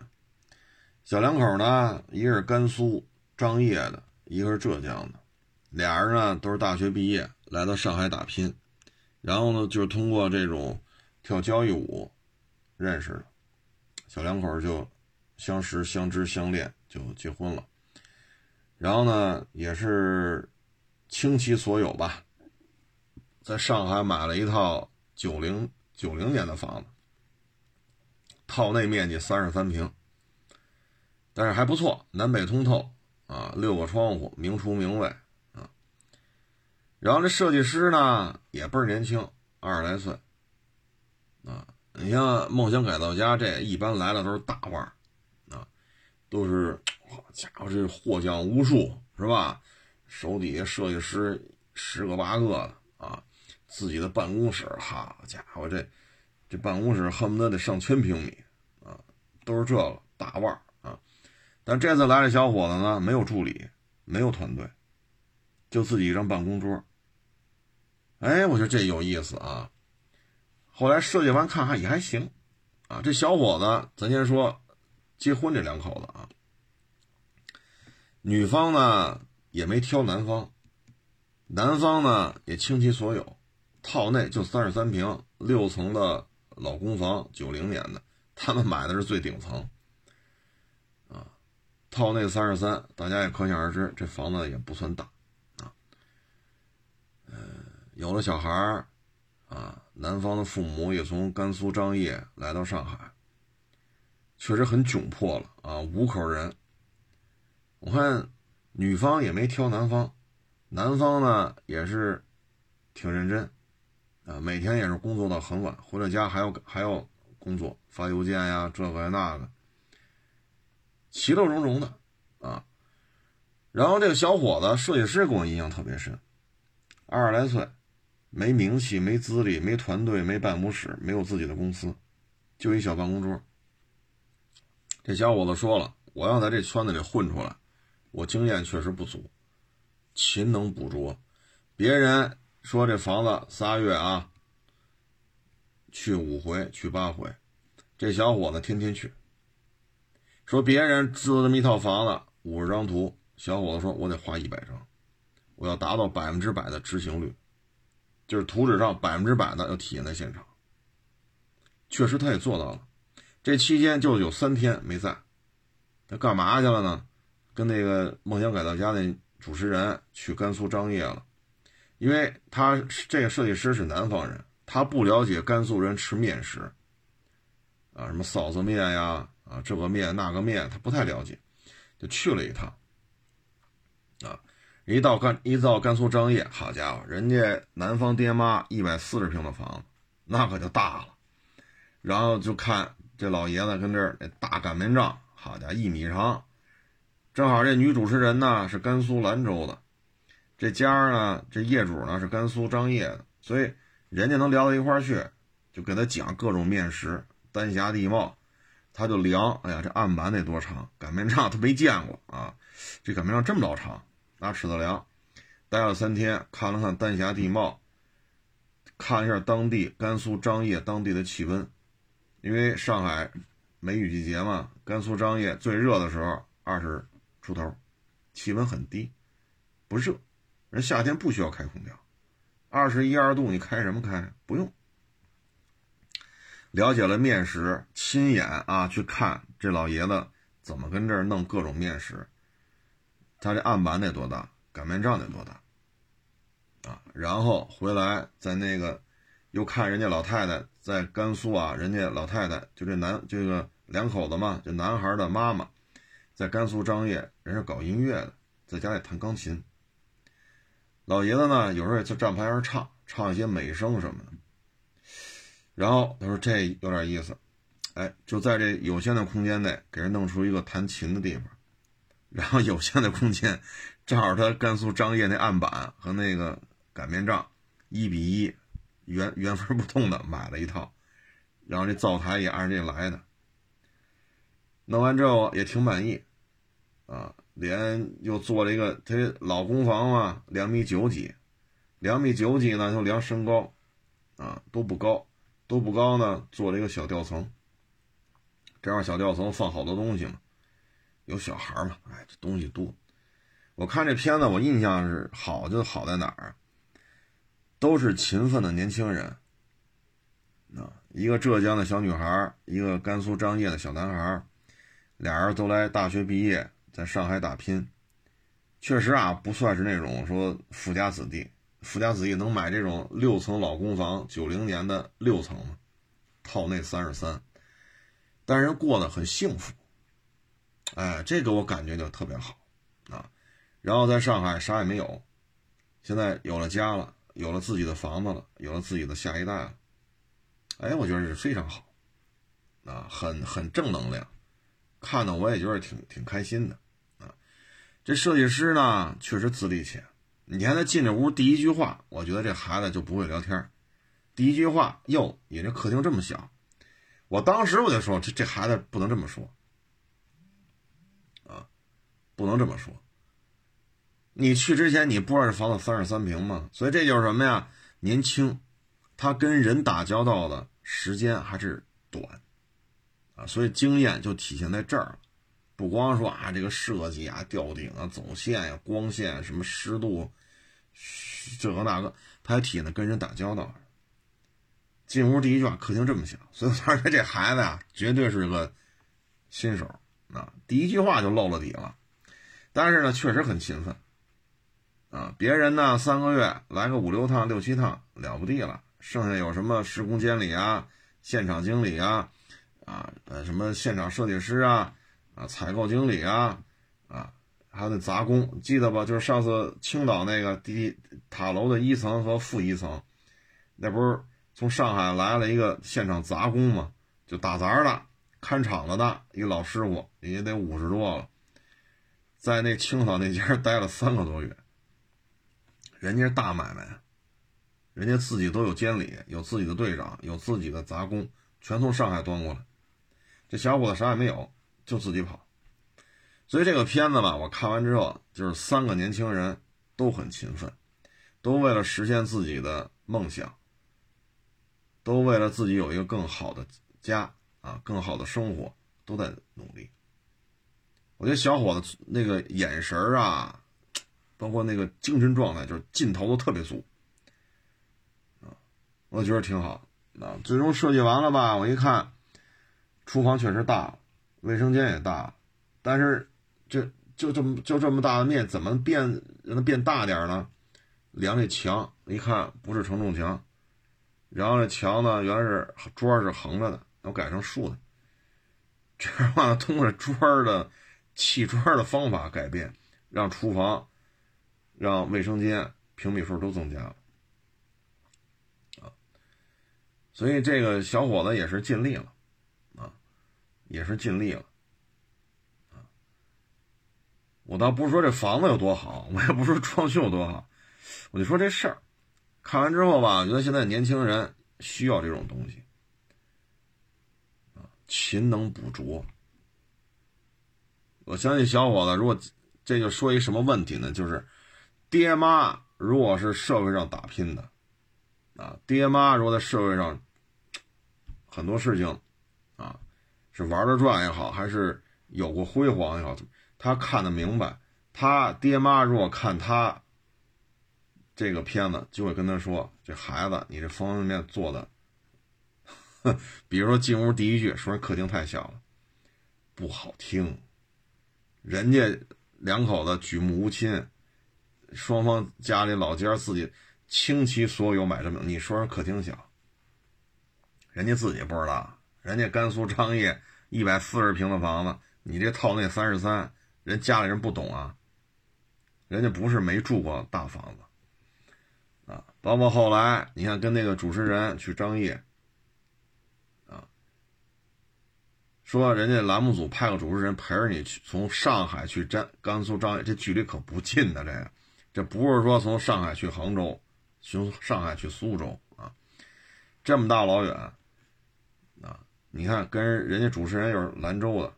小两口呢，一个是甘肃张掖的，一个是浙江的，俩人呢都是大学毕业来到上海打拼，然后呢就是通过这种跳交谊舞认识的，小两口就相识、相知、相恋，就结婚了，然后呢也是倾其所有吧，在上海买了一套九零。九零年的房子，套内面积三十三平，但是还不错，南北通透啊，六个窗户，明厨明卫。然后这设计师呢也倍儿年轻，二十来岁啊。你像梦想改造家这一般来了都是大腕儿啊，都是好家伙这获奖无数是吧？手底下设计师十个八个的啊。自己的办公室，好家伙，这这办公室恨不得得上千平米啊，都是这个大腕儿啊。但这次来的小伙子呢，没有助理，没有团队，就自己一张办公桌。哎，我觉得这有意思啊。后来设计完看看也还行啊。这小伙子，咱先说结婚这两口子啊，女方呢也没挑男方，男方呢也倾其所有。套内就三十三平，六层的老公房，九零年的，他们买的是最顶层，啊，套内三十三，大家也可想而知，这房子也不算大，有了小孩儿，啊，男方的父母也从甘肃张掖来到上海，确实很窘迫了啊，五口人，我看女方也没挑男方，男方呢也是挺认真。啊，每天也是工作到很晚，回了家还要还要工作，发邮件呀，这个那个，其乐融融的啊。然后这个小伙子，设计师给我印象特别深，二十来岁，没名气，没资历，没团队，没办公室，没有自己的公司，就一小办公桌。这小伙子说了，我要在这圈子里混出来，我经验确实不足，勤能补拙，别人。说这房子仨月啊，去五回去八回，这小伙子天天去。说别人支了这么一套房子，五十张图，小伙子说我得画一百张，我要达到百分之百的执行率，就是图纸上百分之百的要体现在现场。确实他也做到了，这期间就有三天没在，他干嘛去了呢？跟那个梦想改造家那主持人去甘肃张掖了。因为他这个设计师是南方人，他不了解甘肃人吃面食，啊，什么臊子面呀，啊，这个面那个面，他不太了解，就去了一趟，一到甘一到甘肃张掖，好家伙，人家南方爹妈一百四十平的房子，那可就大了，然后就看这老爷子跟这儿那大擀面杖，好家伙，一米长，正好这女主持人呢是甘肃兰州的。这家呢，这业主呢是甘肃张掖的，所以人家能聊到一块儿去，就给他讲各种面食，丹霞地貌，他就量，哎呀，这案板得多长？擀面杖他没见过啊，这擀面杖这么老长，拿尺子量，待了三天，看了看丹霞地貌，看一下当地甘肃张掖当地的气温，因为上海梅雨季节嘛，甘肃张掖最热的时候二十出头，气温很低，不热。人夏天不需要开空调，二十一二度，你开什么开？不用。了解了面食，亲眼啊去看这老爷子怎么跟这儿弄各种面食？他这案板得多大？擀面杖得多大？啊，然后回来在那个又看人家老太太在甘肃啊，人家老太太就这男这个两口子嘛，这男孩的妈妈在甘肃张掖，人是搞音乐的，在家里弹钢琴。老爷子呢，有时候也就站牌上唱，唱一些美声什么的。然后他说这有点意思，哎，就在这有限的空间内，给人弄出一个弹琴的地方。然后有限的空间，正好他甘肃张掖那案板和那个擀面杖一比一，原原封不动的买了一套，然后这灶台也按这来的。弄完之后也挺满意，啊。连又做了一个，他老公房嘛，两米九几，两米九几呢，就量身高，啊，都不高，都不高呢，做了一个小吊层，这样小吊层放好多东西嘛，有小孩嘛，哎，这东西多。我看这片子，我印象是好，就好在哪儿？都是勤奋的年轻人，啊，一个浙江的小女孩，一个甘肃张掖的小男孩，俩人都来大学毕业。在上海打拼，确实啊，不算是那种说富家子弟。富家子弟能买这种六层老公房，九零年的六层吗？套内三十三，但人过得很幸福。哎，这个我感觉就特别好啊。然后在上海啥也没有，现在有了家了，有了自己的房子了，有了自己的下一代了。哎，我觉得是非常好啊，很很正能量，看的我也觉得挺挺开心的。啊这设计师呢，确实资历浅。你看他进这屋第一句话，我觉得这孩子就不会聊天。第一句话，哟，你这客厅这么小，我当时我就说，这这孩子不能这么说，不能这么说。你去之前你不知道这房子三十三平吗？所以这就是什么呀？年轻，他跟人打交道的时间还是短，啊，所以经验就体现在这儿了。不光说啊，这个设计啊、吊顶啊、走线呀、光线什么湿度，这个那个，他还体现的跟人打交道。进屋第一句话，客厅这么小，所以我说这孩子呀，绝对是个新手啊，第一句话就露了底了。但是呢，确实很勤奋啊。别人呢，三个月来个五六趟、六七趟了不地了，剩下有什么施工监理啊、现场经理啊、啊呃什么现场设计师啊。啊，采购经理啊，啊，还有那杂工，记得吧？就是上次青岛那个地塔楼的一层和负一层，那不是从上海来了一个现场杂工嘛？就打杂的、看场子的一老师傅，也得五十多了，在那青岛那家待了三个多月。人家大买卖，人家自己都有监理，有自己的队长，有自己的杂工，全从上海端过来。这小伙子啥也没有。就自己跑，所以这个片子吧，我看完之后，就是三个年轻人都很勤奋，都为了实现自己的梦想，都为了自己有一个更好的家啊，更好的生活，都在努力。我觉得小伙子那个眼神啊，包括那个精神状态，就是劲头都特别足啊，我觉得挺好啊。最终设计完了吧，我一看，厨房确实大。卫生间也大，但是这就这么就这么大的面，怎么变让它变大点呢？量这墙一看不是承重墙，然后这墙呢原来是砖是横着的，我改成竖的。这样的话通过砖的砌砖的方法改变，让厨房、让卫生间平米数都增加了啊。所以这个小伙子也是尽力了。啊也是尽力了，啊！我倒不是说这房子有多好，我也不是说装修有多好，我就说这事儿。看完之后吧，我觉得现在年轻人需要这种东西，啊，勤能补拙。我相信小伙子，如果这就说一什么问题呢？就是爹妈如果是社会上打拼的，啊，爹妈如果在社会上很多事情啊。是玩的转也好，还是有过辉煌也好，他看得明白。他爹妈如果看他这个片子，就会跟他说：“这孩子，你这方方面面做的，比如说进屋第一句说客厅太小了，不好听人家两口子举目无亲，双方家里老家自己倾其所有买这么，你说人客厅小，人家自己不知道，人家甘肃张掖一百四十平的房子，你这套内三十三，人家里人不懂啊，人家不是没住过大房子，啊，包括后来你看跟那个主持人去张掖。说人家栏目组派个主持人陪着你去从上海去甘甘肃张掖，这距离可不近的。这个，这不是说从上海去杭州，从上海去苏州啊，这么大老远啊！你看跟人家主持人又是兰州的，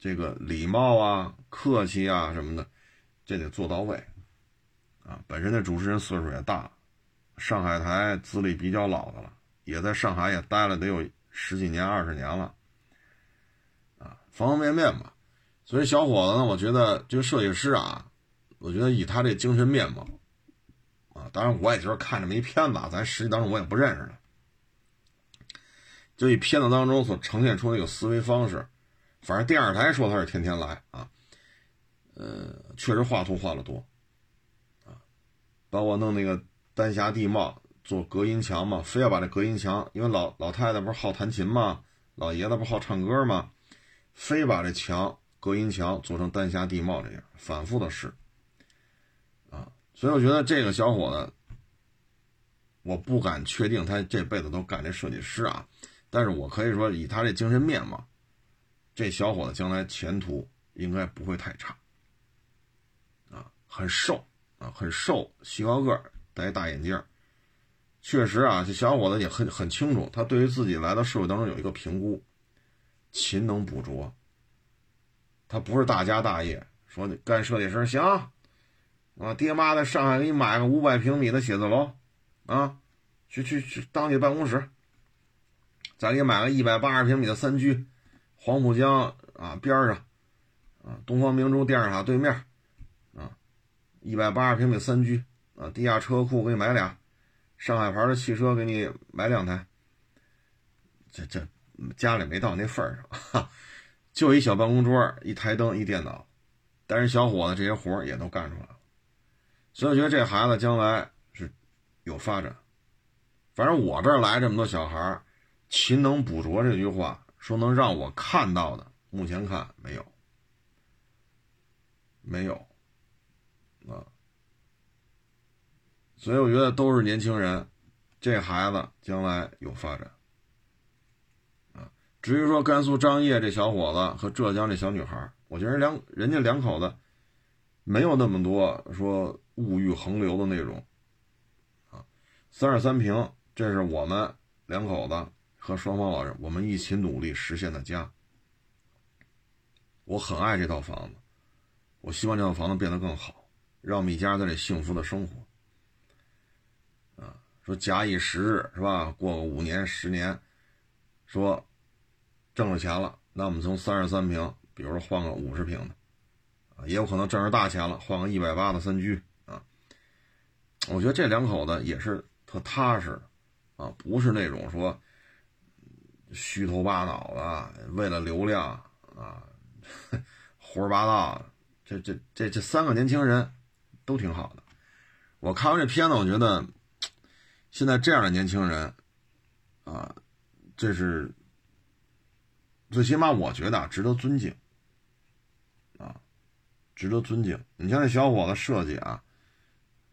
这个礼貌啊、客气啊什么的，这得做到位啊。本身那主持人岁数也大，上海台资历比较老的了，也在上海也待了得有。十几年、二十年了，啊，方方面面吧。所以小伙子呢，我觉得这个设计师啊，我觉得以他这精神面貌，啊，当然我也就是看这么一片子，咱实际当中我也不认识他。就以片子当中所呈现出那个思维方式，反正电视台说他是天天来啊，呃，确实画图画的多，啊，包括弄那个丹霞地貌。做隔音墙嘛，非要把这隔音墙，因为老老太太不是好弹琴嘛，老爷子不好唱歌嘛，非把这墙隔音墙做成丹霞地貌这样，反复的试，啊，所以我觉得这个小伙子，我不敢确定他这辈子都干这设计师啊，但是我可以说以他这精神面貌，这小伙子将来前途应该不会太差，啊，很瘦啊，很瘦，细高个戴大眼镜确实啊，这小伙子也很很清楚，他对于自己来到社会当中有一个评估，勤能补拙。他不是大家大业，说你干设计师行，啊，爹妈在上海给你买个五百平米的写字楼，啊，去去去当你办公室，再给你买个一百八十平米的三居，黄浦江啊边上，啊，东方明珠电视塔对面，啊，一百八十平米三居，啊，地下车库给你买俩。上海牌的汽车给你买两台，这这家里没到那份上，就一小办公桌，一台灯，一电脑，但是小伙子这些活也都干出来了，所以我觉得这孩子将来是有发展。反正我这儿来这么多小孩勤能补拙这句话说能让我看到的，目前看没有，没有，啊。所以我觉得都是年轻人，这孩子将来有发展，啊，至于说甘肃张掖这小伙子和浙江这小女孩，我觉得两人家两口子没有那么多说物欲横流的那种，啊，三十三平，这是我们两口子和双方老人我们一起努力实现的家，我很爱这套房子，我希望这套房子变得更好，让我们一家在这幸福的生活。假以时日是吧？过个五年十年，说挣了钱了，那我们从三十三平，比如说换个五十平的，啊，也有可能挣着大钱了，换个一百八的三居啊。我觉得这两口子也是特踏实，啊，不是那种说虚头巴脑的，为了流量啊，胡说八道。这这这这三个年轻人都挺好的。我看完这片子，我觉得。现在这样的年轻人，啊，这是最起码我觉得值得尊敬，啊，值得尊敬。你像这小伙子设计啊，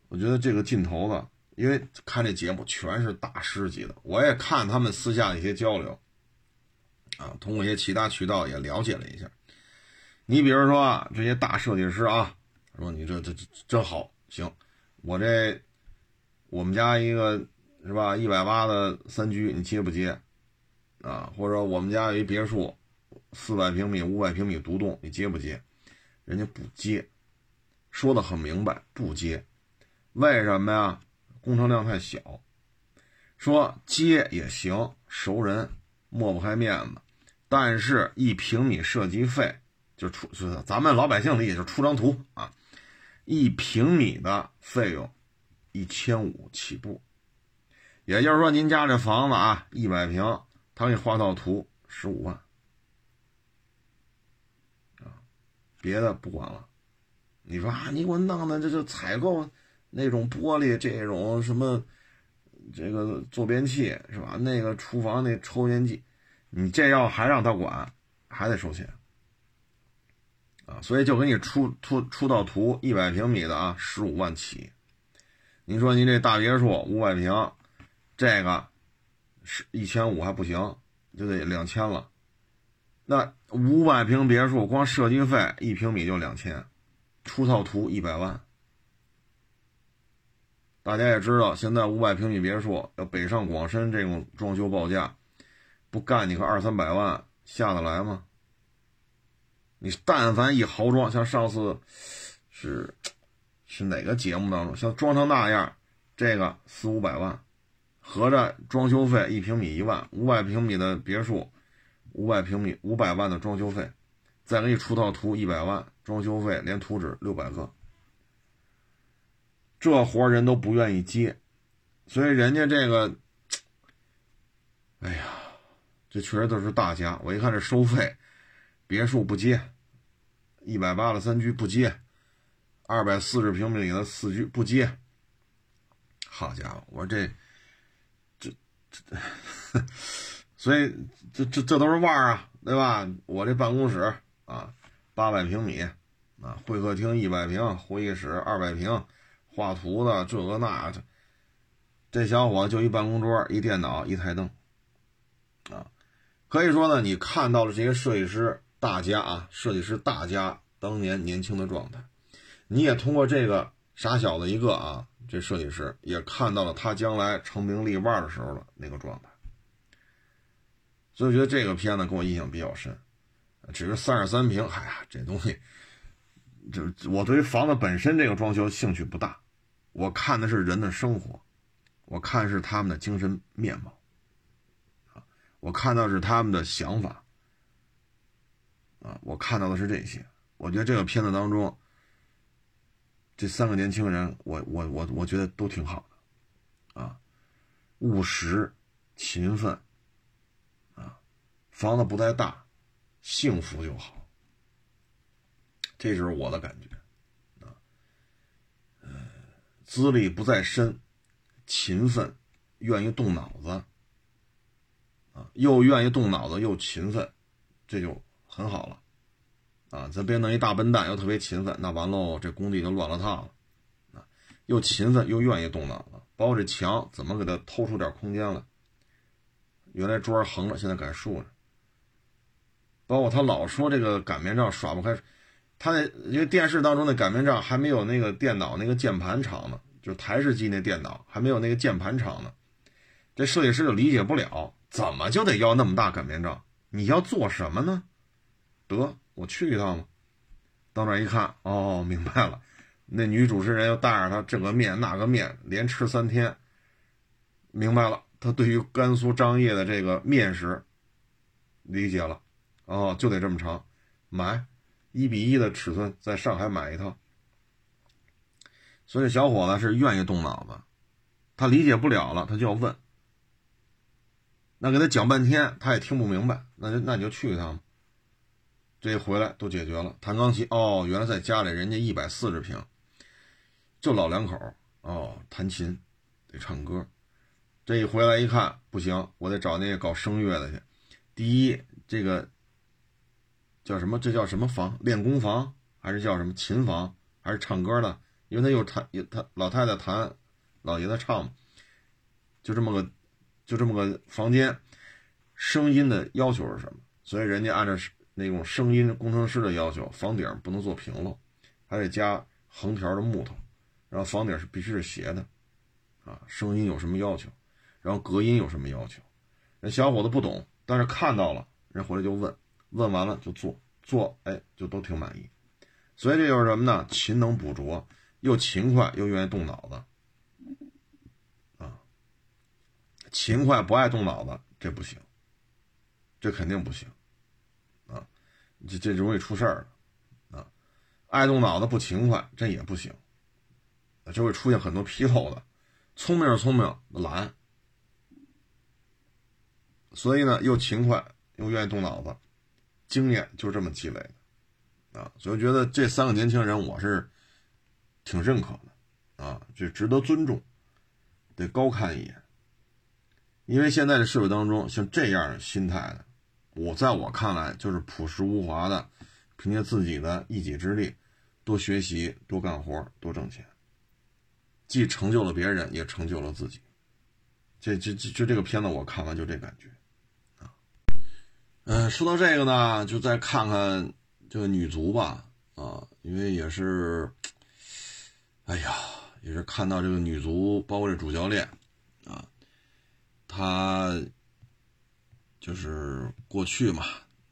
我觉得这个劲头子，因为看这节目全是大师级的，我也看他们私下的一些交流，啊，通过一些其他渠道也了解了一下。你比如说啊这些大设计师啊，说你这这这真好，行，我这。我们家一个是吧，一百八的三居，你接不接？啊，或者我们家有一别墅，四百平米、五百平米独栋，你接不接？人家不接，说的很明白，不接。为什么呀？工程量太小。说接也行，熟人抹不开面子，但是一平米设计费就出，咱们老百姓理解就出张图啊，一平米的费用。一千五起步，也就是说，您家这房子啊，一百平，他给你画套图，十五万，别的不管了。你说啊，你给我弄的这就采购那种玻璃，这种什么这个坐便器是吧？那个厨房那抽烟机，你这要还让他管，还得收钱啊！所以就给你出出出道图，一百平米的啊，十五万起。你说您这大别墅五百平，这个是一千五还不行，就得两千了。那五百平别墅光设计费一平米就两千。出套图一百万，大家也知道，现在五百平米别墅要北上广深这种装修报价，不干你个二三百万下得来吗？你但凡一豪装，像上次是是哪个节目当中，像装成那样，这个四五百万，合着装修费一平米一万，五百平米的别墅，五百平米五百万的装修费，再给你出套图一百万。装修费连图纸六百个，这活人都不愿意接，所以人家这个，哎呀，这确实都是大家。我一看这收费，别墅不接，一百八的三居不接，二百四十平米的四居不接。好家伙，我说这这这，所以这这这都是腕儿啊，对吧？我这办公室啊，八百平米。啊，会客厅一百平，会议室二百平，画图的这个那，这这小伙就一办公桌、一电脑、一台灯，啊，可以说呢，你看到了这些设计师大家啊，设计师大家当年年轻的状态，你也通过这个傻小子一个啊，这设计师也看到了他将来成名立万的时候的那个状态，所以我觉得这个片子给我印象比较深，只是三十三平，哎呀，这东西。就我对于房子本身这个装修兴趣不大，我看的是人的生活，我看是他们的精神面貌，啊，我看到是他们的想法，啊，我看到的是这些。我觉得这个片子当中，这三个年轻人，我我我我觉得都挺好的，啊，务实、勤奋，啊，房子不太大，幸福就好。这就是我的感觉，啊，资历不在深，勤奋，愿意动脑子，啊，又愿意动脑子又勤奋，这就很好了，啊，咱别弄一大笨蛋又特别勤奋，那完喽，这工地就乱了套了，啊，又勤奋又愿意动脑子，包括这墙怎么给他偷出点空间来，原来桌横着，现在改竖着，包括他老说这个擀面杖耍不开。他那因为电视当中的擀面杖还没有那个电脑那个键盘长呢，就是台式机那电脑还没有那个键盘长呢，这设计师就理解不了，怎么就得要那么大擀面杖？你要做什么呢？得，我去一趟吧。到那一看，哦，明白了，那女主持人又带着他这个面那个面连吃三天，明白了，他对于甘肃张掖的这个面食理解了，哦，就得这么长，买。一比一的尺寸，在上海买一套，所以小伙子是愿意动脑子，他理解不了了，他就要问。那给他讲半天，他也听不明白，那就那你就去一趟这一回来都解决了，弹钢琴哦，原来在家里人家一百四十平，就老两口哦，弹琴得唱歌，这一回来一看不行，我得找那个搞声乐的去。第一，这个。叫什么？这叫什么房？练功房还是叫什么琴房？还是唱歌的？因为他又弹有，他老太太弹，老爷子唱，就这么个，就这么个房间。声音的要求是什么？所以人家按照那种声音工程师的要求，房顶不能做平了，还得加横条的木头，然后房顶是必须是斜的，啊，声音有什么要求？然后隔音有什么要求？那小伙子不懂，但是看到了，人回来就问。问完了就做做，哎，就都挺满意，所以这就是什么呢？勤能补拙，又勤快又愿意动脑子，啊，勤快不爱动脑子，这不行，这肯定不行，这这容易出事儿啊，爱动脑子不勤快，这也不行，就会出现很多纰漏的。聪明是聪明，懒，所以呢，又勤快又愿意动脑子。经验就这么积累的，啊，所以我觉得这三个年轻人我是挺认可的啊，这值得尊重，得高看一眼。因为现在的社会当中，像这样心态的，我在我看来就是朴实无华的，凭借自己的一己之力，多学习、多干活、多挣钱，既成就了别人，也成就了自己。这、这、这就这个片子我看完就这感觉。嗯，说到这个呢，就再看看这个女足吧，啊，因为也是，哎呀，也是看到这个女足，包括这主教练，啊，他就是过去嘛，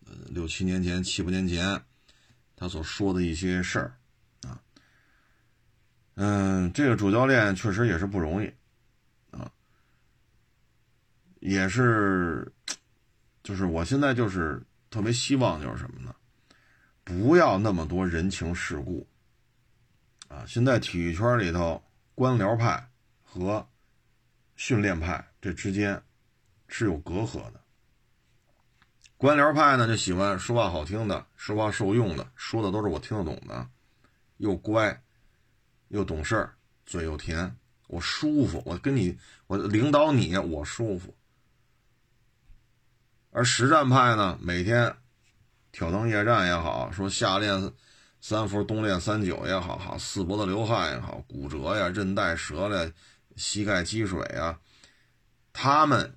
呃，六七年前、七八年前，他所说的一些事儿，啊，嗯，这个主教练确实也是不容易，啊，也是。就是我现在就是特别希望就是什么呢？不要那么多人情世故啊！现在体育圈里头官僚派和训练派这之间是有隔阂的。官僚派呢就喜欢说话好听的，说话受用的，说的都是我听得懂的，又乖又懂事儿，嘴又甜，我舒服，我跟你我领导你我舒服。而实战派呢，每天挑灯夜战也好，说夏练三伏，冬练三九也好，好四脖子流汗也好，骨折呀、韧带折了、膝盖积水啊，他们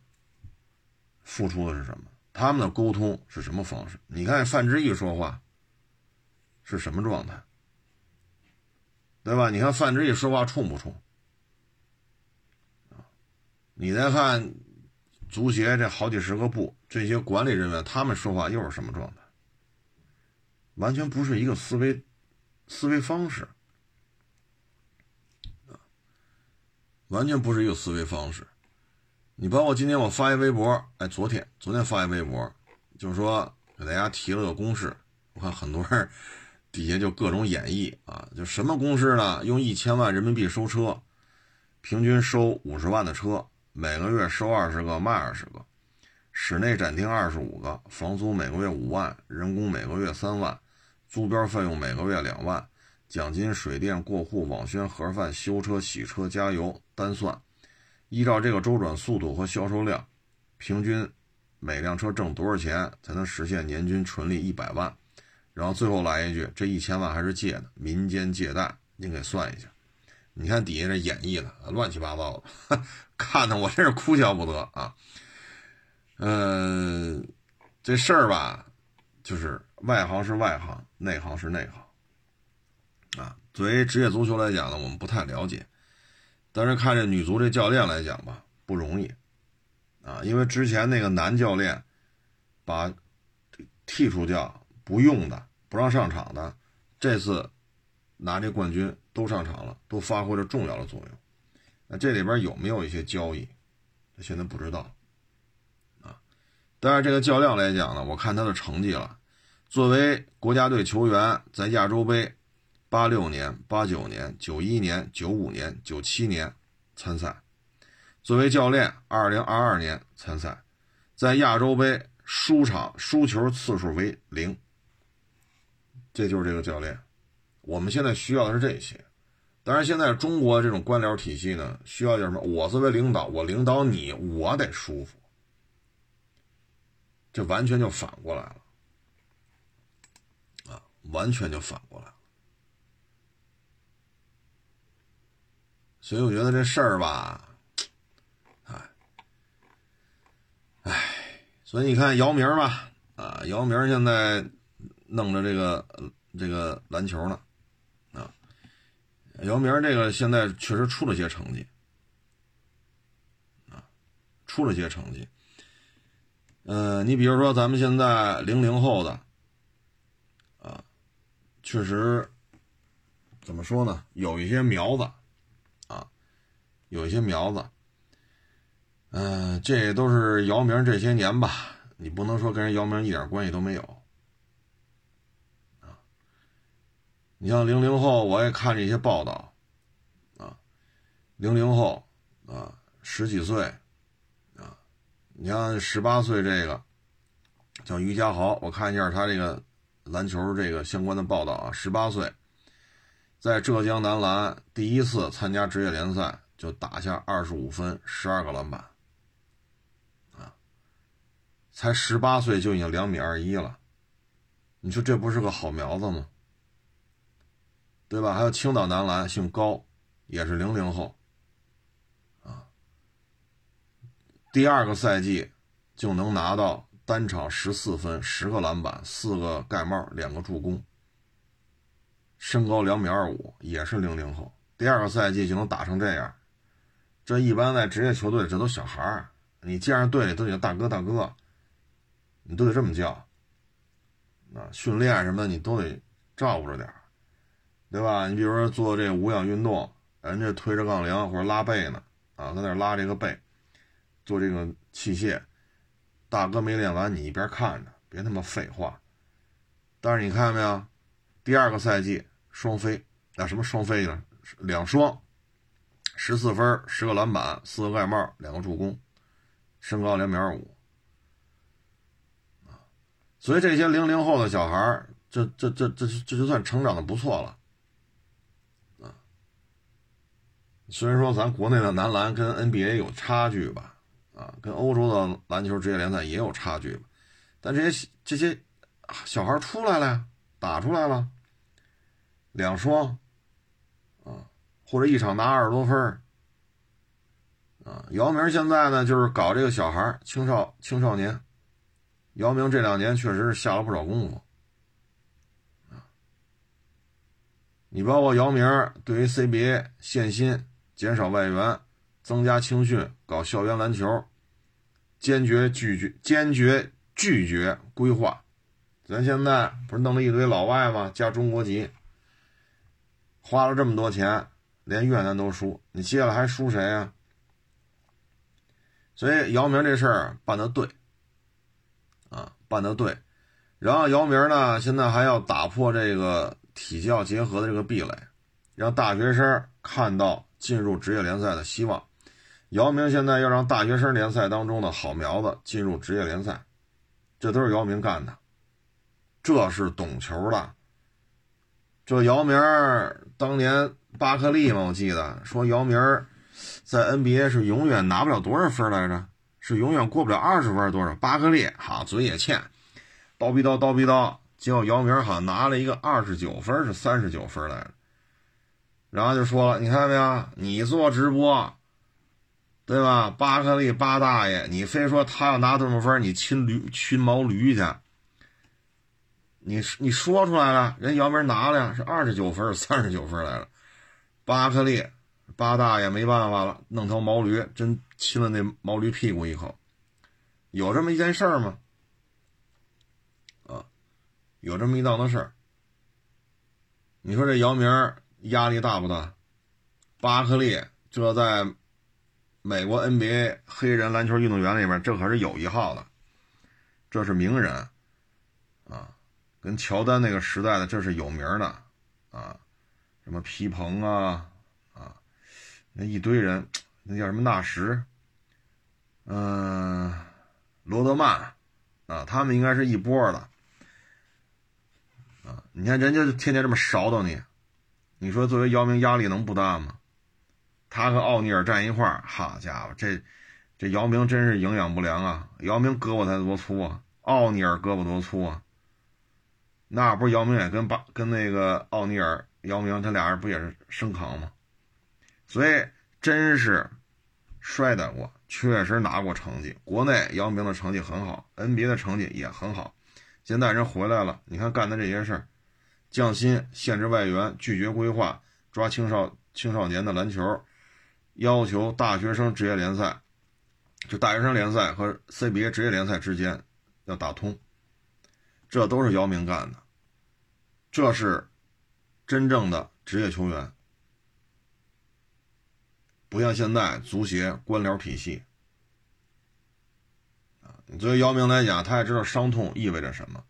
付出的是什么？他们的沟通是什么方式？你看范志毅说话是什么状态，对吧？你看范志毅说话冲不冲？你再看。足协这好几十个部，这些管理人员，他们说话又是什么状态？完全不是一个思维思维方式完全不是一个思维方式。你包括今天我发一微博，哎，昨天昨天发一微博，就是说给大家提了个公式，我看很多人底下就各种演绎啊，就什么公式呢？用一千万人民币收车，平均收五十万的车。每个月收二十个卖二十个，室内展厅二十五个，房租每个月五万，人工每个月三万，租标费用每个月两万，奖金、水电、过户、网宣、盒饭、修车、洗车、加油单算，依照这个周转速度和销售量，平均每辆车挣多少钱才能实现年均纯利一百万？然后最后来一句，这一千万还是借的，民间借贷，您给算一下。你看底下这演绎的乱七八糟的，看得我真是哭笑不得啊。嗯，这事儿吧，就是外行是外行，内行是内行啊。作为职业足球来讲呢，我们不太了解，但是看这女足这教练来讲吧，不容易啊。因为之前那个男教练把剔除掉不用的、不让上场的，这次拿这冠军。都上场了，都发挥了重要的作用。那这里边有没有一些交易？现在不知道啊。但是这个教练来讲呢，我看他的成绩了。作为国家队球员，在亚洲杯八六年、八九年、九一年、九五年、九七年参赛；作为教练，二零二二年参赛，在亚洲杯输场输球次数为零。这就是这个教练。我们现在需要的是这些，当然，现在中国这种官僚体系呢，需要叫什么？我作为领导，我领导你，我得舒服，这完全就反过来了，啊，完全就反过来了。所以我觉得这事儿吧，哎，哎，所以你看姚明吧，啊，姚明现在弄着这个这个篮球呢。啊姚明这个现在确实出了些成绩，啊，出了些成绩。呃，你比如说咱们现在零零后的，啊，确实怎么说呢？有一些苗子，有一些苗子。嗯，这都是姚明这些年吧，你不能说跟人姚明一点关系都没有。你像零零后，我也看这些报道，啊，零零后啊，十几岁，啊，你像十八岁这个叫于家豪，我看一下他这个篮球这个相关的报道啊，十八岁，在浙江男篮第一次参加职业联赛就打下二十五分、十二个篮板，啊，才十八岁就已经两米二一了，你说这不是个好苗子吗？对吧？还有青岛男篮姓高，也是零零后，啊，第二个赛季就能拿到。单场十四分，十个篮板，四个盖帽，两个助攻。身高两米二五，也是零零后。第二个赛季就能打成这样，这一般在职业球队，这都小孩儿。你见着队里都得大哥大哥，你都得这么叫。啊，训练什么的你都得照顾着点儿对吧？你比如说做这无氧运动，人家推着杠铃或者拉背呢，啊，在那拉这个背，做这个器械。大哥没练完，你一边看着，别他妈废话。但是你看见没有，第二个赛季双飞，那什么双飞呢？两双，十四分，十个篮板，四个盖帽，两个助攻，身高两米二五。所以这些零零后的小孩这这这这这就算成长的不错了。啊，虽然说咱国内的男篮跟 NBA 有差距吧。啊，跟欧洲的篮球职业联赛也有差距，但这些这些小孩出来了呀，打出来了，两双，或者一场拿二十多分啊，姚明现在呢就是搞这个小孩青少青少年，姚明这两年确实是下了不少功夫，啊，你包括姚明对于 CBA 限薪、减少外援、增加青训、搞校园篮球。坚决拒绝，坚决拒绝规划。咱现在不是弄了一堆老外吗？加中国籍，花了这么多钱，连越南都输，你接下来还输谁啊？所以姚明这事儿办得对，啊，办得对。然后姚明呢，现在还要打破这个体教结合的这个壁垒，让大学生看到进入职业联赛的希望。姚明现在要让大学生联赛当中的好苗子进入职业联赛，这都是姚明干的，这是懂球的。这姚明当年巴克利嘛，我记得说姚明在 NBA 是永远拿不了多少分来着，是永远过不了二十分多少。巴克利好嘴也欠，叨逼叨叨逼叨，结果姚明好像拿了一个二十九分是三十九分来着，然后就说了，你看到没有，你做直播。对吧？巴克利巴大爷，你非说他要拿多少分，你亲驴亲毛驴去？你你说出来了，人姚明拿了呀，是二十九分，三十九分来了。巴克利巴大爷没办法了，弄条毛驴，真亲了那毛驴屁股一口。有这么一件事儿吗？啊，有这么一档子事儿。你说这姚明压力大不大？巴克利这在。美国 NBA 黑人篮球运动员里面，这可是有一号的，这是名人啊，跟乔丹那个时代的这是有名的啊，什么皮蓬啊啊，那一堆人，那叫什么纳什，嗯，罗德曼啊，他们应该是一波的啊。你看人家天天这么勺叨你，你说作为姚明压力能不大吗？他和奥尼尔站一块儿，好家伙，这这姚明真是营养不良啊！姚明胳膊才多粗啊，奥尼尔胳膊多粗啊？那不是姚明也跟巴跟那个奥尼尔、姚明他俩人不也是生扛吗？所以真是摔打过，确实拿过成绩。国内姚明的成绩很好，NBA 的成绩也很好。现在人回来了，你看干的这些事儿，降薪、限制外援、拒绝规划、抓青少青少年的篮球。要求大学生职业联赛，就大学生联赛和 CBA 职业联赛之间要打通，这都是姚明干的，这是真正的职业球员，不像现在足协官僚体系啊。作为姚明来讲，他也知道伤痛意味着什么，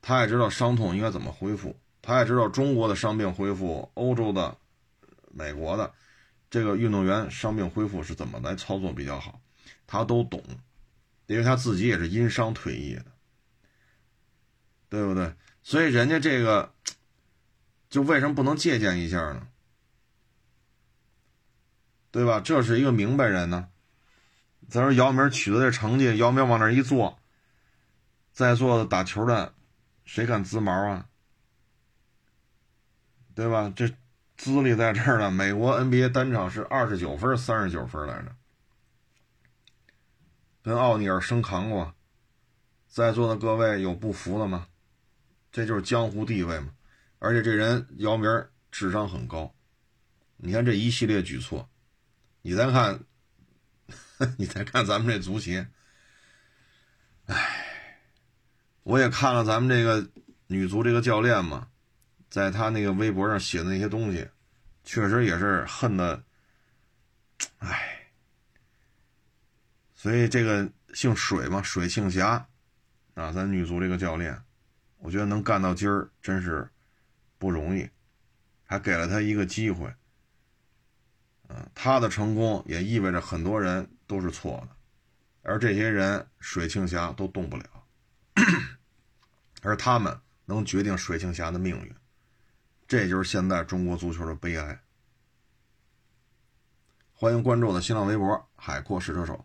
他也知道伤痛应该怎么恢复，他也知道中国的伤病恢复，欧洲的、美国的。这个运动员伤病恢复是怎么来操作比较好，他都懂，因为他自己也是因伤退役的，对不对？所以人家这个，就为什么不能借鉴一下呢？对吧？这是一个明白人呢。再说姚明取得这成绩，姚明往那一坐，在座的打球的，谁敢滋毛啊？对吧？这资历在这儿呢。美国 NBA 单场是二十九分、三十九分来着，跟奥尼尔生扛过。在座的各位有不服的吗？这就是江湖地位嘛。而且这人姚明智商很高，你看这一系列举措，你再看，你再看咱们这足协，唉，我也看了咱们这个女足这个教练嘛。在他那个微博上写的那些东西，确实也是恨的，唉。所以这个姓水嘛，水庆霞，啊，咱女足这个教练，我觉得能干到今儿真是不容易，还给了他一个机会。嗯，他的成功也意味着很多人都是错的，而这些人水庆霞都动不了，而他们能决定水庆霞的命运。这就是现在中国足球的悲哀。欢迎关注我的新浪微博“海阔试车手”。